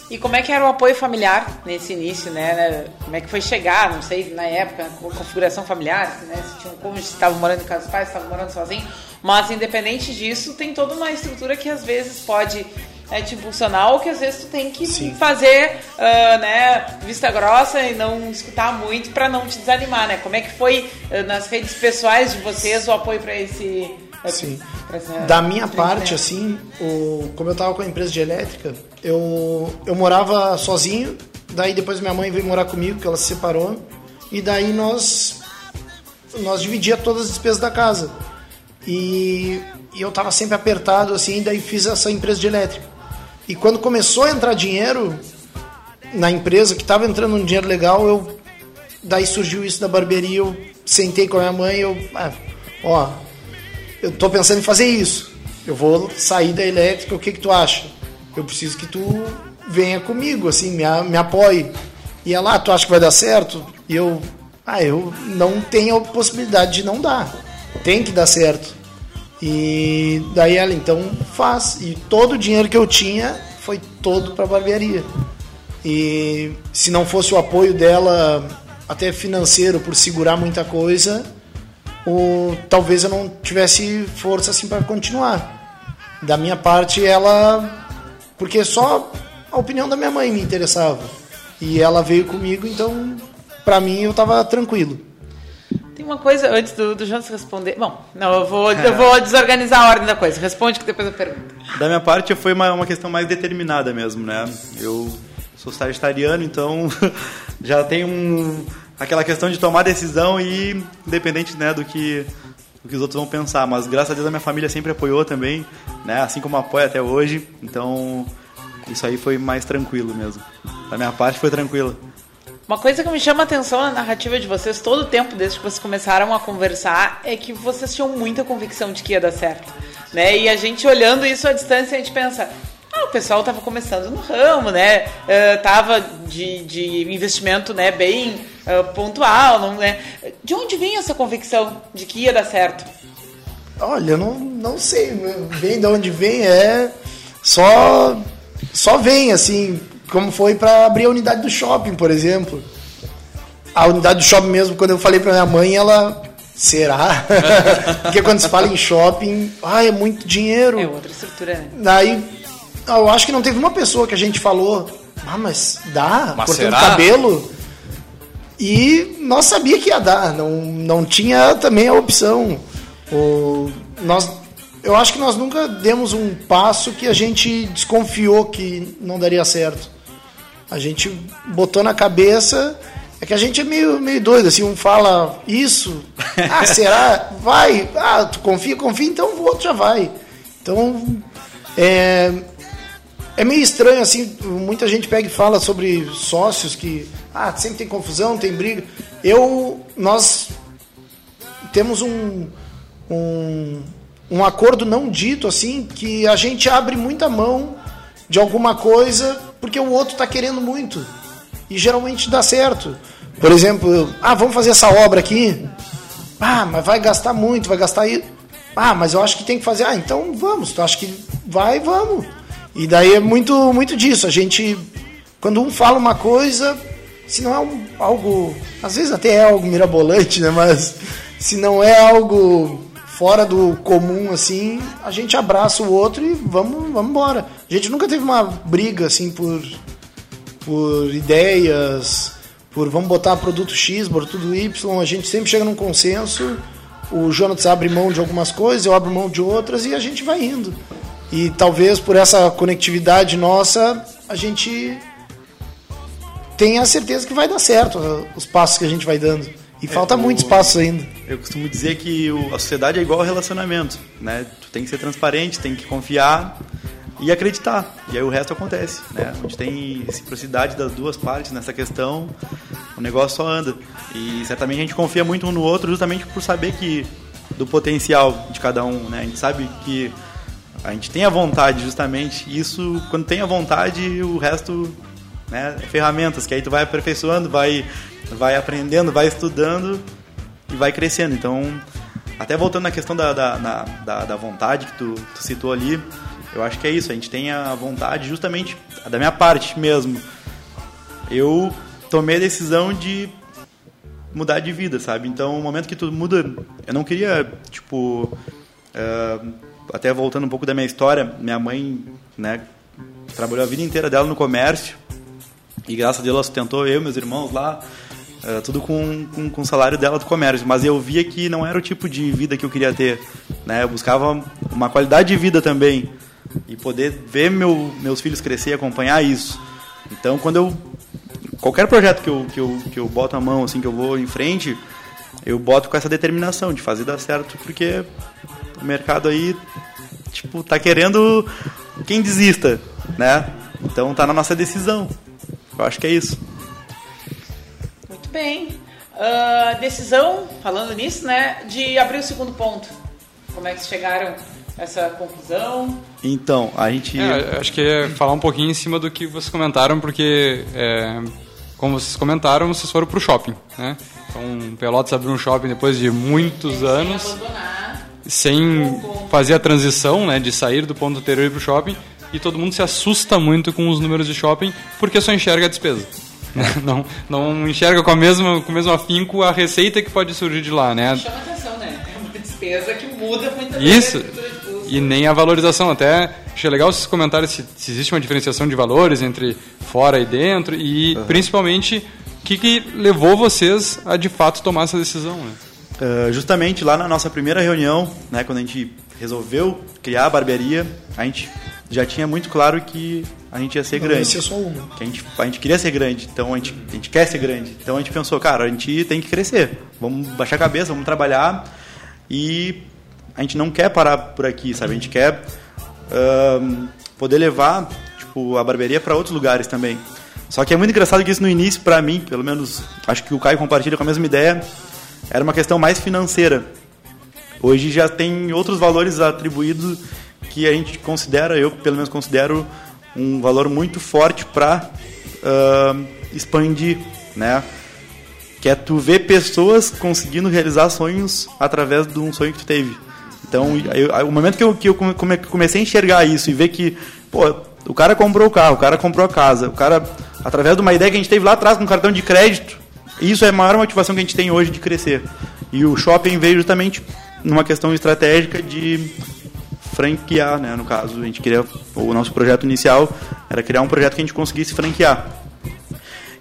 E como é que era o apoio familiar nesse início, né? Como é que foi chegar, não sei, na época, com configuração familiar, né? Se tinha um cônjuge, se estava morando em casa dos pais, se estava morando sozinho. Mas, independente disso, tem toda uma estrutura que às vezes pode é, te impulsionar ou que às vezes tu tem que Sim. fazer, uh, né, vista grossa e não escutar muito para não te desanimar, né? Como é que foi uh, nas redes pessoais de vocês o apoio para esse... Sim. pra essa Da minha parte, assim, o, como eu tava com a empresa de elétrica, eu, eu morava sozinho, daí depois minha mãe veio morar comigo, que ela se separou, e daí nós, nós dividia todas as despesas da casa. E, e eu tava sempre apertado, assim, daí fiz essa empresa de elétrica. E quando começou a entrar dinheiro na empresa, que tava entrando um dinheiro legal, eu daí surgiu isso da barbearia, eu sentei com a minha mãe, eu, ah, ó, eu tô pensando em fazer isso. Eu vou sair da elétrica, o que que tu acha? Eu preciso que tu venha comigo, assim, me, me apoie. E ela, ah, tu acha que vai dar certo? E eu, ah, eu não tenho a possibilidade de não dar. Tem que dar certo. E daí ela, então faz. E todo o dinheiro que eu tinha foi todo para barbearia. E se não fosse o apoio dela, até financeiro, por segurar muita coisa, ou talvez eu não tivesse força assim para continuar. Da minha parte, ela. Porque só a opinião da minha mãe me interessava. E ela veio comigo, então, pra mim, eu tava tranquilo. Tem uma coisa antes do, do Jonas responder. Bom, não, eu vou, eu vou desorganizar a ordem da coisa. Responde que depois eu pergunto. Da minha parte foi uma, uma questão mais determinada mesmo, né? Eu sou sagitariano, então já tem um, aquela questão de tomar decisão e independente né, do, que, que os outros vão pensar. Mas graças a Deus a minha família sempre apoiou também, né? Assim como apoia até hoje. Então isso aí foi mais tranquilo mesmo. Da minha parte foi tranquilo. Uma coisa que me chama a atenção na narrativa de vocês todo o tempo, desde que vocês começaram a conversar, é que vocês tinham muita convicção de que ia dar certo. Né? E a gente olhando isso à distância, a gente pensa, ah, o pessoal estava começando no ramo, né? Uh, tava de, de investimento né, bem uh, pontual, não, né? De onde vem essa convicção de que ia dar certo? Olha, eu não, não sei. Vem de onde vem, é. Só. Só vem, assim. Como foi para abrir a unidade do shopping, por exemplo. A unidade do shopping mesmo, quando eu falei para minha mãe, ela. Será? Porque quando se fala em shopping, ah, é muito dinheiro. É outra estrutura, né? Daí, eu acho que não teve uma pessoa que a gente falou, ah, mas dá? Mas cortando será? cabelo? E nós sabia que ia dar, não, não tinha também a opção. O, nós, eu acho que nós nunca demos um passo que a gente desconfiou que não daria certo. A gente botou na cabeça. É que a gente é meio, meio doido, assim, um fala isso, ah, será? Vai, ah, tu confia, confia, então o outro já vai. Então, é, é meio estranho, assim, muita gente pega e fala sobre sócios que, ah, sempre tem confusão, tem briga. Eu, nós temos um, um, um acordo não dito, assim, que a gente abre muita mão de alguma coisa porque o outro está querendo muito. E geralmente dá certo. Por exemplo, ah, vamos fazer essa obra aqui. Ah, mas vai gastar muito, vai gastar. Ah, mas eu acho que tem que fazer. Ah, então vamos. Tu acha que vai, vamos. E daí é muito, muito disso. A gente, quando um fala uma coisa, se não é um, algo, às vezes até é algo mirabolante, né? Mas se não é algo fora do comum, assim, a gente abraça o outro e vamos, vamos embora. A gente nunca teve uma briga, assim, por, por ideias, por vamos botar produto X, produto Y, a gente sempre chega num consenso. O Jonas abre mão de algumas coisas, eu abro mão de outras e a gente vai indo. E talvez por essa conectividade nossa, a gente tenha a certeza que vai dar certo os passos que a gente vai dando. E falta o- muitos passos ainda. Eu costumo dizer que o- a sociedade é igual ao relacionamento, né? Tu tem que ser transparente, tem que confiar e acreditar. E aí o resto acontece, né? Onde tem reciprocidade das duas partes nessa questão, o negócio só anda. E certamente a gente confia muito um no outro justamente por saber que do potencial de cada um, né? A gente sabe que a gente tem a vontade justamente, isso quando tem a vontade, o resto né, é ferramentas que aí tu vai aperfeiçoando, vai vai aprendendo, vai estudando e vai crescendo. Então, até voltando na questão da, da, na- da, da vontade que tu, tu citou ali, eu acho que é isso, a gente tem a vontade justamente da minha parte mesmo. Eu tomei a decisão de mudar de vida, sabe? Então, o momento que tu muda, eu não queria, tipo, eh, até voltando um pouco da minha história, minha mãe, né, trabalhou a vida inteira dela no comércio e graças a Deus ela sustentou eu e meus irmãos lá, eh, tudo com, com, com o salário dela do comércio. Mas eu via que não era o tipo de vida que eu queria ter, né? Eu buscava uma qualidade de vida também e poder ver meu, meus filhos crescer e acompanhar isso. Então, quando eu qualquer projeto que eu, que eu, que eu boto a mão, assim, que eu vou em frente, eu boto com essa determinação de fazer dar certo, porque o mercado aí, tipo, tá querendo quem desista, né? Então tá na nossa decisão. Eu acho que é isso. Muito bem. Ah, decisão, falando nisso, né, de abrir o segundo ponto. Como é que vocês chegaram a essa conclusão? Então, a gente. É, acho que é falar um pouquinho em cima do que vocês comentaram, porque, é, como vocês comentaram, vocês foram pro shopping, né? Então, Pelotas abriu um shopping depois de muitos anos, sem fazer a transição, né, de sair do ponto anterior e ir pro shopping, e todo mundo se assusta muito com os números de shopping, porque só enxerga a despesa. Não, não enxerga com, a mesma, com o mesmo afinco a receita que pode surgir de lá, né? Chama atenção, né? É uma despesa que muda vezes Isso. E nem a valorização. Até achei legal vocês comentarem se, se existe uma diferenciação de valores entre fora e dentro e principalmente o que, que levou vocês a de fato tomar essa decisão. Né? Uh, justamente lá na nossa primeira reunião, né, quando a gente resolveu criar a barbearia, a gente já tinha muito claro que a gente ia ser Não grande. ia ser só uma. Que a gente, a gente queria ser grande, então a gente, a gente quer ser grande. Então a gente pensou, cara, a gente tem que crescer. Vamos baixar a cabeça, vamos trabalhar e a gente não quer parar por aqui, sabe? A gente quer ahn, poder levar tipo, a barbearia para outros lugares também. Só que é muito engraçado que isso no início, para mim, pelo menos, acho que o Caio compartilha com a mesma ideia, era uma questão mais financeira. Hoje já tem outros valores atribuídos que a gente considera, eu pelo menos considero, um valor muito forte para expandir, né? Que é tu ver pessoas conseguindo realizar sonhos através de um sonho que tu teve. Então, eu- o momento que eu, que eu come- comecei a enxergar isso e ver que, pô, o cara comprou o carro, o cara comprou a casa, o cara, através de uma ideia que a gente teve lá atrás com um cartão de crédito, isso é a maior motivação que a gente tem hoje de crescer. E o shopping veio justamente numa questão estratégica de franquear, né? No caso, a gente queria o nosso projeto inicial era criar um projeto que a gente conseguisse franquear.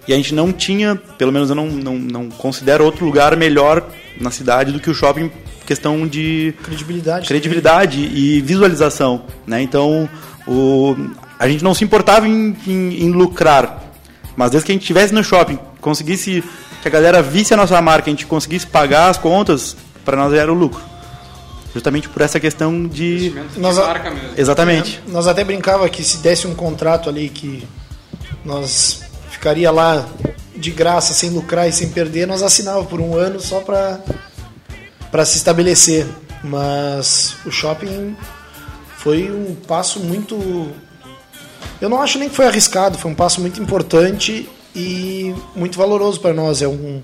E a gente não tinha, pelo menos eu não, não, não considero outro lugar melhor na cidade do que o shopping questão de credibilidade, credibilidade e visualização, né? Então, o, a gente não se importava em, em, em lucrar, mas desde que a gente estivesse no shopping, conseguisse que a galera visse a nossa marca, a gente conseguisse pagar as contas, para nós era o lucro. Justamente por essa questão de Nós, Exatamente. É, nós até brincava que se desse um contrato ali que nós ficaria lá de graça, sem lucrar e sem perder, nós assinava por um ano só para para se estabelecer. Mas o shopping foi um passo muito eu não acho nem que foi arriscado, foi um passo muito importante e muito valoroso para nós. É um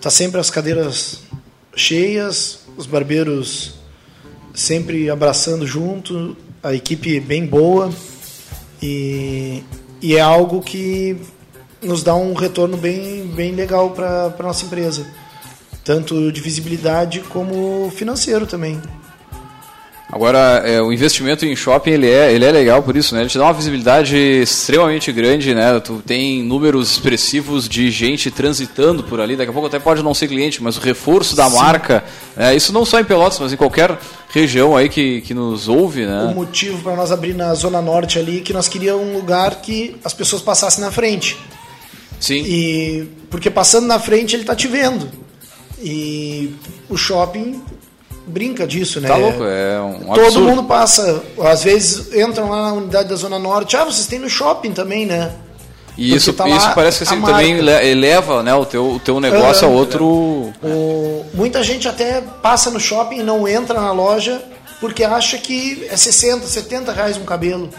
tá sempre as cadeiras cheias, os barbeiros sempre abraçando junto, a equipe bem boa e, e é algo que nos dá um retorno bem, bem legal para a nossa empresa, tanto de visibilidade como financeiro também. Agora, é, o investimento em shopping ele é, ele é legal por isso, né? Ele te dá uma visibilidade extremamente grande, né? Tu tem números expressivos de gente transitando por ali. Daqui a pouco até pode não ser cliente, mas o reforço da Sim. marca, é, isso não só em Pelotas, mas em qualquer região aí que, que nos ouve, O né? motivo para nós abrir na Zona Norte ali é que nós queríamos um lugar que as pessoas passassem na frente. Sim. E porque passando na frente ele tá te vendo. E o shopping brinca disso, né? Tá louco, é um Todo absurdo. mundo passa, às vezes entram lá na unidade da Zona Norte, ah, vocês têm no shopping também, né? E isso, tá isso parece que a assim, também eleva né, o, teu, o teu negócio a Aham. outro. O- muita gente até passa no shopping e não entra na loja porque acha que é 60, 70 reais um cabelo.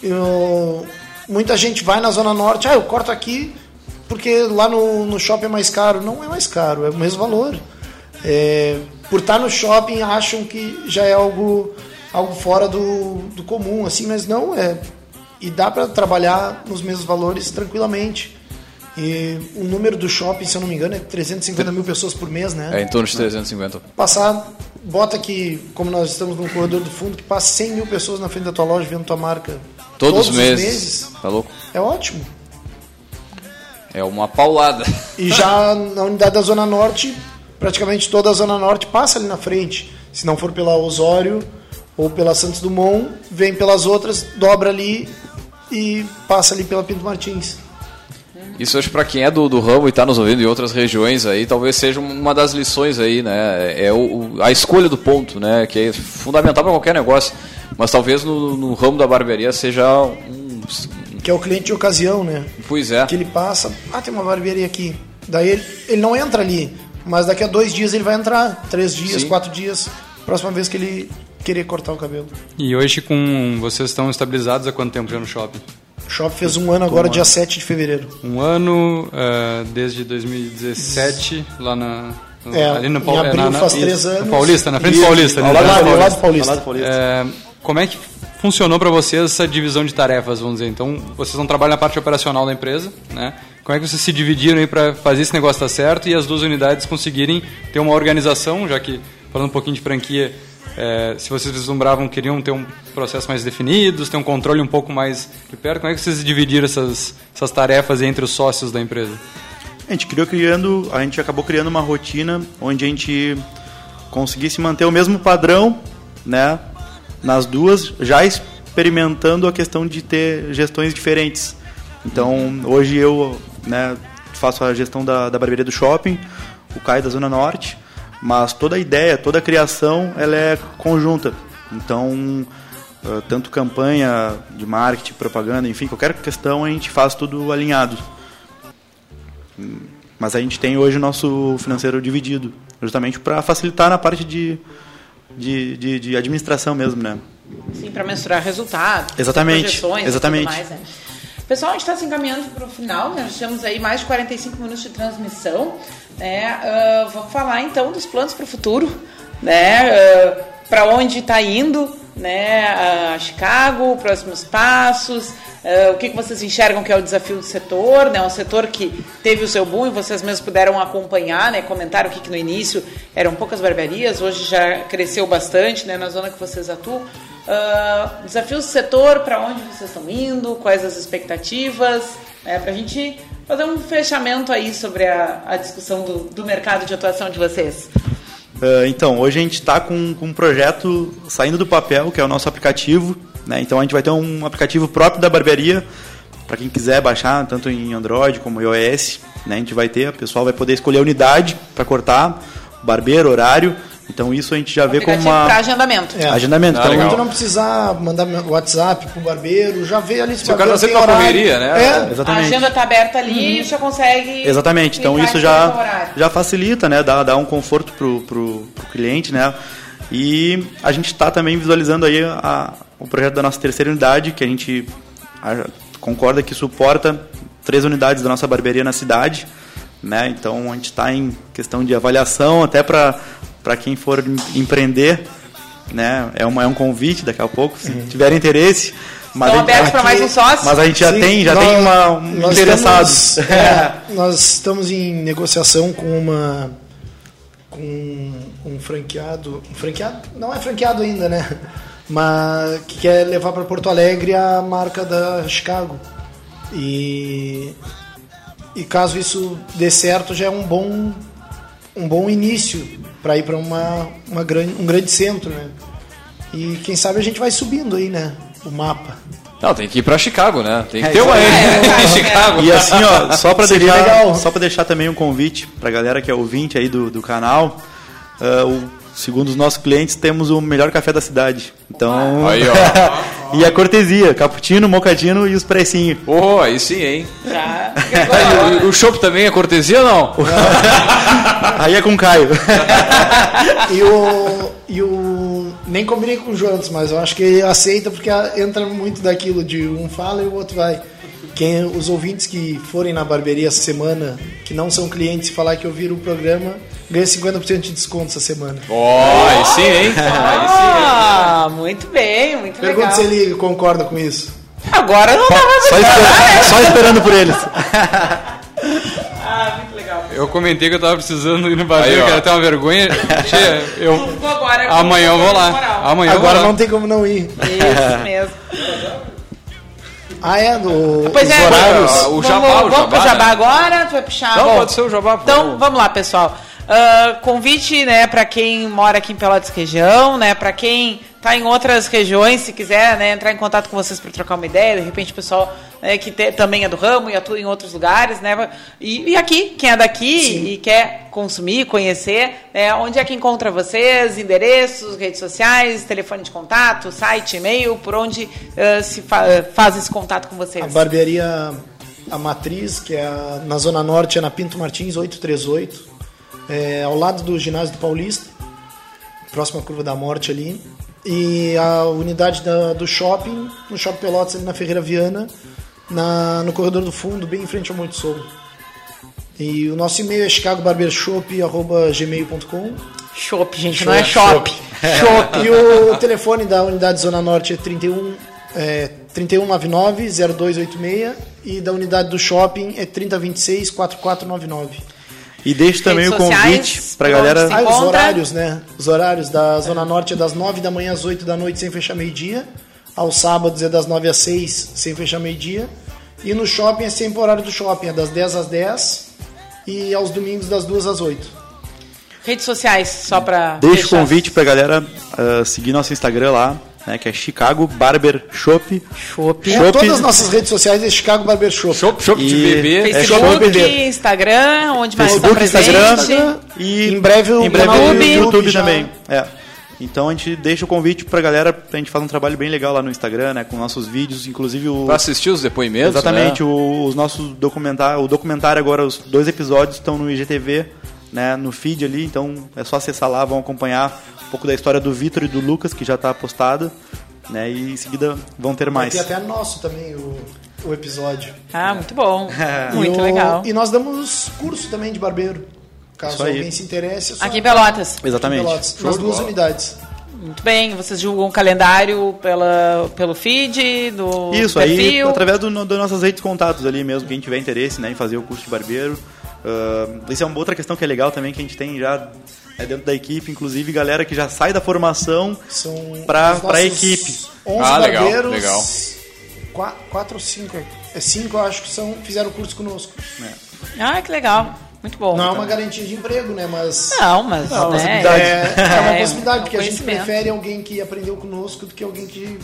Eu- muita gente vai na Zona Norte, ah, eu corto aqui porque lá no, no shopping é mais caro. Não é mais caro, é o mesmo valor. É, por estar no shopping acham que já é algo, algo fora do, do comum, assim, mas não é. E dá para trabalhar nos mesmos valores tranquilamente. E o número do shopping, se eu não me engano, é 350 mil pessoas por mês, né? É em torno de 350. Passar, bota que, como nós estamos no corredor do fundo, que passa 100 mil pessoas na frente da tua loja vendo tua marca Todos, todos os meses. meses. Tá louco? É ótimo. É uma paulada. E já na unidade da Zona Norte, praticamente toda a Zona Norte passa ali na frente. Se não for pela Osório ou pela Santos Dumont, vem pelas outras, dobra ali e passa ali pela Pinto Martins. Isso acho para quem é do, do ramo e está nos ouvindo em outras regiões aí, talvez seja uma das lições aí, né? É o, o- a escolha do ponto, né? Que é fundamental para qualquer negócio. Mas talvez no, no ramo da barbearia seja um. Que é o cliente de ocasião, né? Pois é. Que ele passa, ah, tem uma barbearia aqui. Daí ele, ele não entra ali, mas daqui a dois dias ele vai entrar. Três dias, Sim. quatro dias, próxima vez que ele querer cortar o cabelo. E hoje com vocês estão estabilizados há quanto tempo já no shopping? O shopping fez um ano agora, Um dia ano. 7 de fevereiro. Um ano, eh, desde 2017, lá na... É, ali no em Paul- abril na, na, faz três no anos. Paulista, na frente do Isso, Paulista. ao lado- do Paulista. Ao lado do Paulista. Eh, como é que funcionou para vocês essa divisão de tarefas, vamos dizer? Então, vocês não trabalham na parte operacional da empresa, né? Como é que vocês se dividiram aí para fazer esse negócio dar certo e as duas unidades conseguirem ter uma organização, já que, falando um pouquinho de franquia, eh, se vocês vislumbravam, queriam ter um processo mais definido, ter um controle um pouco mais de perto, como é que vocês dividiram essas, essas tarefas entre os sócios da empresa? A gente criou criando, a gente acabou criando uma rotina onde a gente conseguisse manter o mesmo padrão, né, nas duas, já experimentando a questão de ter gestões diferentes. Então, hoje eu, né, faço a gestão da, da barbearia do shopping, o Caio da Zona Norte, mas toda a ideia, toda a criação, ela é conjunta. Então, eh, tanto campanha de marketing, propaganda, enfim, qualquer questão a gente faz tudo alinhado. Mas a gente tem hoje o nosso financeiro dividido, justamente para facilitar na parte de, de, de, de administração mesmo, né? Sim, para mensurar resultados, Exatamente, exatamente. mais, né? Pessoal, a gente está se encaminhando para o final, né? nós temos aí mais de 45 minutos de transmissão. Né? Ah, vamos falar então dos planos para o futuro, né? para onde está indo né? a Chicago, próximos passos, ah, o que, que vocês enxergam que é o desafio do setor, né? um setor que teve o seu boom e vocês mesmos puderam acompanhar, né? comentaram aqui que no início eram poucas barbearias, hoje já cresceu bastante né? na zona que vocês atuam. Ah, desafios do setor, para onde vocês estão indo, quais as expectativas, né, para a gente fazer um fechamento aí sobre a, a discussão do, do mercado de atuação de vocês. Uh, então, hoje a gente está com, com um projeto saindo do papel, que é o nosso aplicativo. Né? Então, a gente vai ter um aplicativo próprio da barbearia, para quem quiser baixar, tanto em Android como iOS. Né? A gente vai ter, o pessoal vai poder escolher a unidade para cortar, barbeiro, horário. Então, isso a gente já vê como uma. para agendamento. É. Agendamento. Então, então, tu não precisar mandar WhatsApp pro barbeiro, já vê ali se Se o cara tá sempre tem na correria, né? É, A Exatamente. agenda está aberta ali e já consegue. Exatamente. Então isso já, já facilita, né? Dá, dá um conforto pro, pro, pro cliente, né? E a gente está também visualizando aí a, o projeto da nossa terceira unidade, que a gente concorda que suporta três unidades da nossa barbearia na cidade, né? Então a gente está em questão de avaliação até para para quem for em- empreender, né? É, uma, é um convite daqui a pouco, se tiver interesse. Mas Estão a gente- abertos para mais um sócio? Mas a gente já Sim, tem, já nós- tem uma, um nós interessado. estamos- é, nós estamos em negociação com uma com um franqueado, um franqueado não é franqueado ainda, né? Mas que quer levar para Porto Alegre a marca da Chicago. E e caso isso dê certo, já é um bom um bom início para ir para uma, uma grande, um grande centro, né? E quem sabe a gente vai subindo aí, né? O mapa. Não, tem que ir pra Chicago, né? Tem que É, ter uma aí aí. em Chicago. E assim, ó, só pra Seria deixar, legal. só para deixar também um convite pra galera que é ouvinte aí do, do canal, ah, o- segundo os nossos clientes, temos o melhor café da cidade. Então, Aí, ó. e a cortesia, cappuccino, mocadinho e os precinhos. Oh, aí sim, hein? Já. Aí, o, o chopp também é cortesia ou não? Aí é com o Caio. E o, e o. Nem combinei com o Jonas, mas eu acho que ele aceita porque entra muito daquilo de um fala e o outro vai. Quem, os ouvintes que forem na barbearia essa semana, que não são clientes, falar que ouviram o programa, Ganha 50% de desconto essa semana. Ó, aí sim, hein? Aí sim, hein? Ah, muito bem, muito Pergunta legal. se ele concorda com isso. Agora não dá mais Só, esper- só esperando por eles. Ah, muito legal. Eu comentei que eu tava precisando ir no barbeiro, ó. que era até uma vergonha. Tchê, eu... Vou agora Amanhã eu vou lá. Amanhã eu vou Agora não tem como não ir. Isso mesmo. Ah, é? Do, Pois os é, horários. o vamos, jabá, o vamos jabá, pro jabá né? agora, tu vai puxar. Não, Bom, pode ser o jabá, Então, vamos lá, pessoal. Ah, convite, né, para quem mora aqui em Pelotas região, né, para quem tá em outras regiões, se quiser, né, entrar em contato com vocês para trocar uma ideia, de repente o pessoal né, que te- também é do ramo e atua em outros lugares, né, e, e aqui, quem é daqui e quer consumir, conhecer, né, onde é que encontra vocês, endereços, redes sociais, telefone de contato, site, e-mail, por onde ah, se fa- faz esse contato com vocês? A barbearia A Matriz, que é a- na Zona Norte, é na Pinto Martins 838, é, ao lado do ginásio do Paulista, próxima à curva da morte ali. E a unidade da- do shopping, no Shopping Pelotas, ali na Ferreira Viana, na- no corredor do fundo, bem em frente ao Monte Sogro. E o nosso e-mail é chicagobarbershop.gmail.com Chopp, gente, não é shop. Chopp. E o telefone da unidade Zona Norte é 31 é, 3199-0286 e da unidade do shopping é 3026-4499. E deixo também o convite por galera. Ah, os horários, né? Os horários da Zona Norte é das 9 da manhã às 8 da noite sem fechar meio-dia. Aos sábados é das 9 às 6 sem fechar meio-dia. E no shopping é sempre o horário do shopping, é das 10 às 10 e aos domingos das 2 às 8. Redes sociais, só pra. Deixo o convite pra galera ah, seguir nosso Instagram lá, né? Que é Chicago Barber Shop. É, todas as nossas redes sociais é Chicago Barber Shop. Chopp, chopp de bebê. É Facebook, beber. Instagram, onde mais está Facebook, presente. Instagram e Em breve o em breve YouTube, YouTube já- também. É. Então a gente deixa o convite pra galera pra gente fazer um trabalho bem legal lá no Instagram, né? Com nossos vídeos, inclusive o. Pra assistir os depoimentos, Exatamente, né? o- os nossos documentários. O documentário agora, os dois episódios estão no IGTV, né? No feed ali, então é só acessar lá, vão acompanhar um pouco da história do Vitor e do Lucas, que já tá postada. Né, e em seguida vão ter mais. ter até nosso também o, o episódio. Ah, muito bom. Muito E o- legal. E nós damos curso também de barbeiro. Caso aí. alguém se interesse. é só Aqui em Pelotas. Exatamente. Em Pelotas, nas duas bola. unidades. Muito bem. Vocês divulgam o calendário pela, pelo feed, do Isso, aí perfil. através do, nossas redes de contatos ali mesmo, quem tiver interesse né, em fazer o curso de barbeiro. Ah, isso é uma outra questão que é legal também, que a gente tem já é, dentro da equipe, inclusive galera que já sai da formação pra nossos equipe. 11 Ah, legal, barbeiros. legal. qua- Quatro ou cinco. É cinco, eu acho que são, fizeram o curso conosco. Ah, que legal. Muito bom. Não é uma garantia de emprego, né? Mas. Não, mas. Não, né, é, é uma é possibilidade, um porque a gente prefere alguém que aprendeu conosco do que alguém que.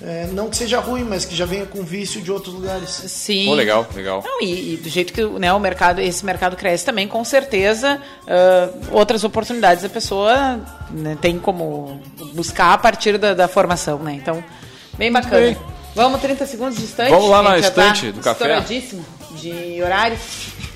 É, não que seja ruim, mas que já venha com vício de outros lugares. Sim. Pô, legal, legal. Não, e, e do jeito que né, o mercado, esse mercado cresce também, com certeza, ah, outras oportunidades a pessoa né, tem como buscar a partir da, da formação, né? Então, bem bacana. bem. Vamos 30 segundos de estante? Vamos lá na tá estante do café. Estouradíssimo de horário.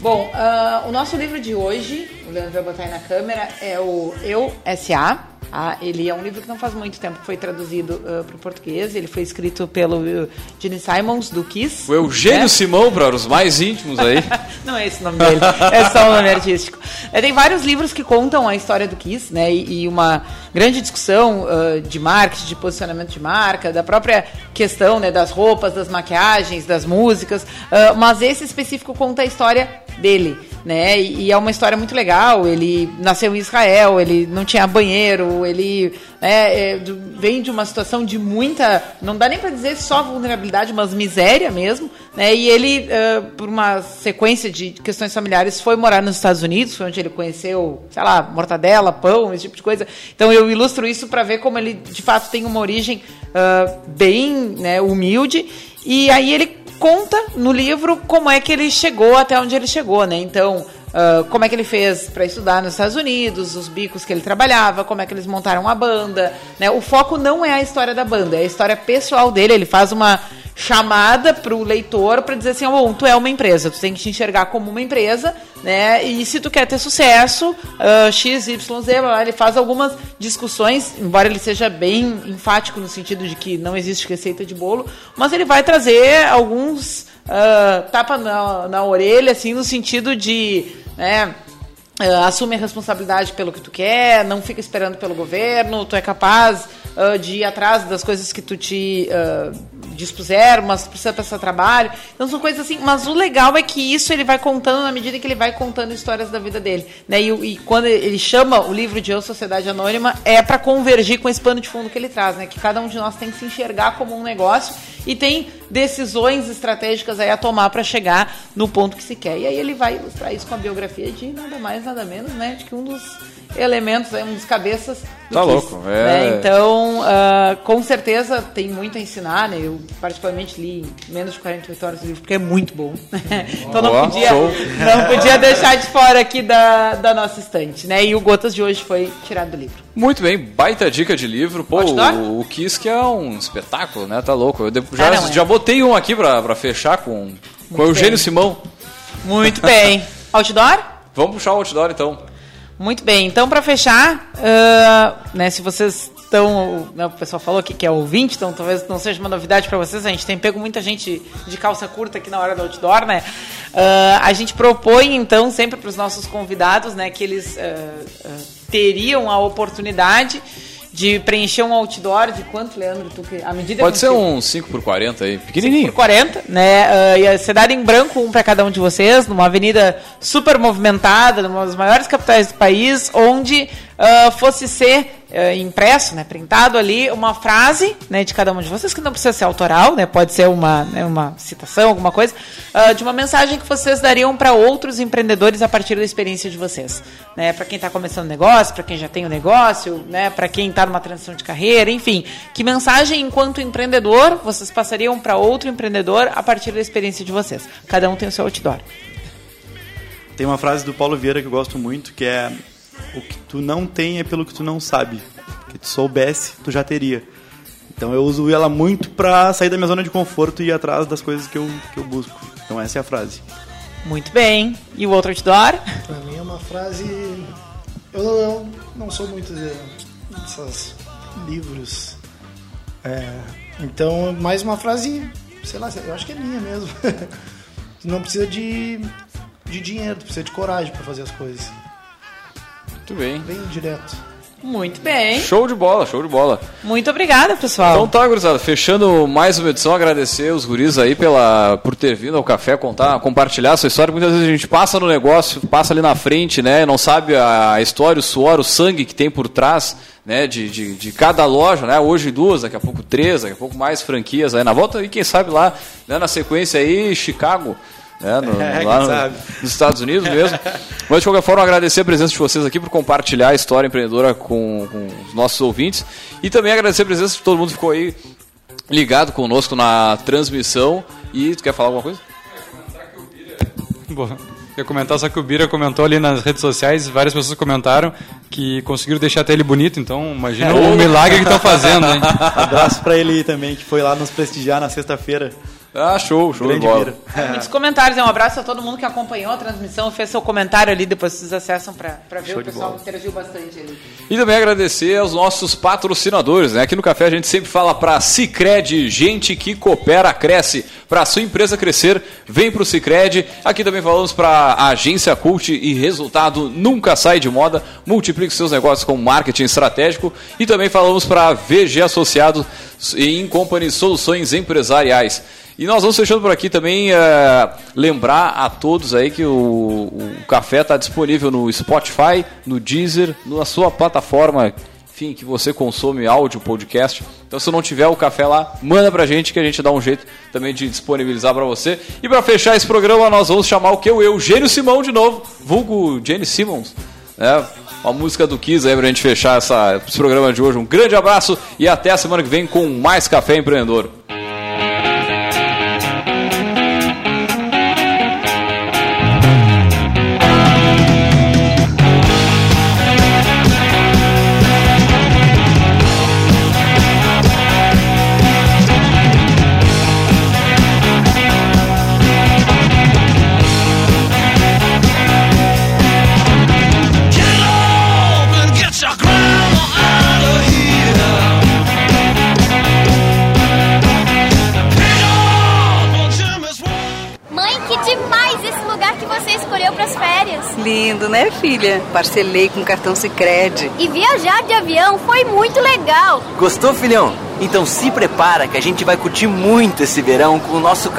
Bom, ah, o nosso livro de hoje, Leandro vai botar aí na câmera, é o Eu S.A., Ah, ele é um livro que não faz muito tempo que foi traduzido para o português. Ele foi escrito pelo uh, Gene Simons, do Kiss. O Eugênio né? Simão, para os mais íntimos aí. Não é esse o nome dele, é só o nome artístico. É, tem vários livros que contam a história do Kiss, né? E, e uma grande discussão uh, de marketing, de posicionamento de marca, da própria questão né, das roupas, das maquiagens, das músicas. Uh, mas esse específico conta a história dele, né? E, e é uma história muito legal. Ele nasceu em Israel, ele não tinha banheiro, ele né, é, vem de uma situação de muita, não dá nem para dizer só vulnerabilidade, mas miséria mesmo, né? E ele, ah, por uma sequência de questões familiares, foi morar nos Estados Unidos, foi onde ele conheceu, sei lá, mortadela, pão, esse tipo de coisa. Então eu ilustro isso para ver como ele de fato tem uma origem ah, bem né, humilde. E aí ele conta no livro como é que ele chegou até onde ele chegou, né? Então, ah, como é que ele fez para estudar nos Estados Unidos, os bicos que ele trabalhava, como é que eles montaram a banda, né? O foco não é a história da banda, é a história pessoal dele. Ele faz uma chamada para o leitor para dizer assim, bom, tu é uma empresa, tu tem que te enxergar como uma empresa, né? E se tu quer ter sucesso, ah, x, y, z, ele faz algumas discussões, embora ele seja bem enfático no sentido de que não existe receita de bolo, mas ele vai trazer alguns ah, tapa na, na orelha, assim, no sentido de, né? Uh, assume a responsabilidade pelo que tu quer, não fica esperando pelo governo, tu é capaz uh, de ir atrás das coisas que tu te uh, dispuseram, mas precisa passar trabalho. Então são coisas assim, mas o legal é que isso ele vai contando na medida que ele vai contando histórias da vida dele. Né? E, e quando ele chama o livro de Eu Sociedade Anônima, é para convergir com esse pano de fundo que ele traz, né? Que cada um de nós tem que se enxergar como um negócio e tem decisões estratégicas aí a tomar para chegar no ponto que se quer. E aí ele vai ilustrar isso com a biografia de nada mais, nada menos, né? De que um dos elementos, um dos cabeças do Tá Kiss, louco, é. né? Então, ah, com certeza tem muito a ensinar, né? Eu particularmente li em menos de 48 horas o livro, porque é muito bom. então não podia, não podia deixar de fora aqui da, da nossa estante, né? E o Gotas de hoje foi tirado do livro. Muito bem, baita dica de livro. Pô, o, o Kiss que é um espetáculo, né? Tá louco. Eu já, Ah, não, é. já botei um aqui pra, pra fechar com, com o Eugênio bem. Simão. Muito bem. Outdoor? Vamos puxar o outdoor então. Muito bem, então para fechar, ah, né, se vocês estão, né, o pessoal falou aqui que é ouvinte, então talvez não seja uma novidade para vocês, a gente tem pego muita gente de calça curta aqui na hora do outdoor, né? Ah, a gente propõe então sempre para os nossos convidados, né, que eles ah, teriam a oportunidade de preencher um outdoor de quanto, Leandro? Tu, que, a medida Pode ser um 5 por 40 aí, pequenininho. por 40, né? Uh, ia ser dado em branco um para cada um de vocês, numa avenida super movimentada, numa das maiores capitais do país, onde uh, fosse ser uh, impresso, né, printado ali, uma frase né, de cada um de vocês, que não precisa ser autoral, né, pode ser uma, né, uma citação, alguma coisa, uh, de uma mensagem que vocês dariam para outros empreendedores a partir da experiência de vocês. Né, para quem está começando negócio, para quem já tem o negócio, né, para quem está numa transição de carreira, enfim. Que mensagem, enquanto empreendedor, vocês passariam para outro empreendedor a partir da experiência de vocês? Cada um tem o seu outdoor. Tem uma frase do Paulo Vieira que eu gosto muito, que é o que tu não tem é pelo que tu não sabe. Que tu soubesse, tu já teria. Então eu uso ela muito pra sair da minha zona de conforto e ir atrás das coisas que eu, que eu busco. Então essa é a frase. Muito bem. E o outro outdoor? Pra mim é uma frase. Eu, eu não sou muito de, desses livros. É, então, mais uma frase, sei lá, eu acho que é minha mesmo. Tu não precisa de, de dinheiro, tu precisa de coragem pra fazer as coisas. Muito bem. Bem direto. Muito bem. Show de bola, show de bola. Muito obrigada, pessoal. Então tá, gurizada, fechando mais uma edição, agradecer os guris aí pela, por ter vindo ao café contar, compartilhar a sua história. Muitas vezes a gente passa no negócio, passa ali na frente, né? Não sabe a história, o suor, o sangue que tem por trás, né? De, de, de cada loja, né? Hoje duas, daqui a pouco três, daqui a pouco mais franquias aí na volta. E quem sabe lá, né? na sequência aí, Chicago. Né, no- É, lá no- nos Estados Unidos mesmo. Mas de qualquer forma, agradecer a presença de vocês aqui por compartilhar a história empreendedora com, com os nossos ouvintes. E também agradecer a presença de todo mundo que ficou aí ligado conosco na transmissão. E tu quer falar alguma coisa? Bom, eu ia comentar só que o Bira comentou ali nas redes sociais, várias pessoas comentaram que conseguiram deixar até ele bonito, então imagina o milagre que estão fazendo, hein? Abraço pra ele também, que foi lá nos prestigiar na sexta-feira. Ah, show, show Grande de bola. Bira. Muitos comentários. Um abraço a todo mundo que acompanhou a transmissão, fez seu comentário ali, depois vocês acessam para ver. Show o pessoal interagiu bastante ali. E também agradecer aos nossos patrocinadores, né? Aqui no café a gente sempre fala para Cicred, gente que coopera, cresce. Para sua empresa crescer, vem pro Cicred. Aqui também falamos para Agência Cult e resultado nunca sai de moda. Multiplique seus negócios com marketing estratégico. E também falamos para VG Associados e In Company Soluções Empresariais. E nós vamos fechando por aqui também, eh, lembrar a todos aí que o, o café está disponível no Spotify, no Deezer, na sua plataforma, enfim, que você consome áudio, podcast. Então se não tiver o café lá, manda pra gente que a gente dá um jeito também de disponibilizar pra você. E pra fechar esse programa, nós vamos chamar o que? O Eugênio Simão de novo, vulgo Jenny Simmons, né? Uma música do Kiss aí pra gente fechar essa, esse programa de hoje. Um grande abraço e até a semana que vem com mais Café Empreendedor. Lindo, né, filha? Parcelei com cartão Sicredi. E viajar de avião foi muito legal. Gostou, filhão? Então se prepara que a gente vai curtir muito esse verão com o nosso cartão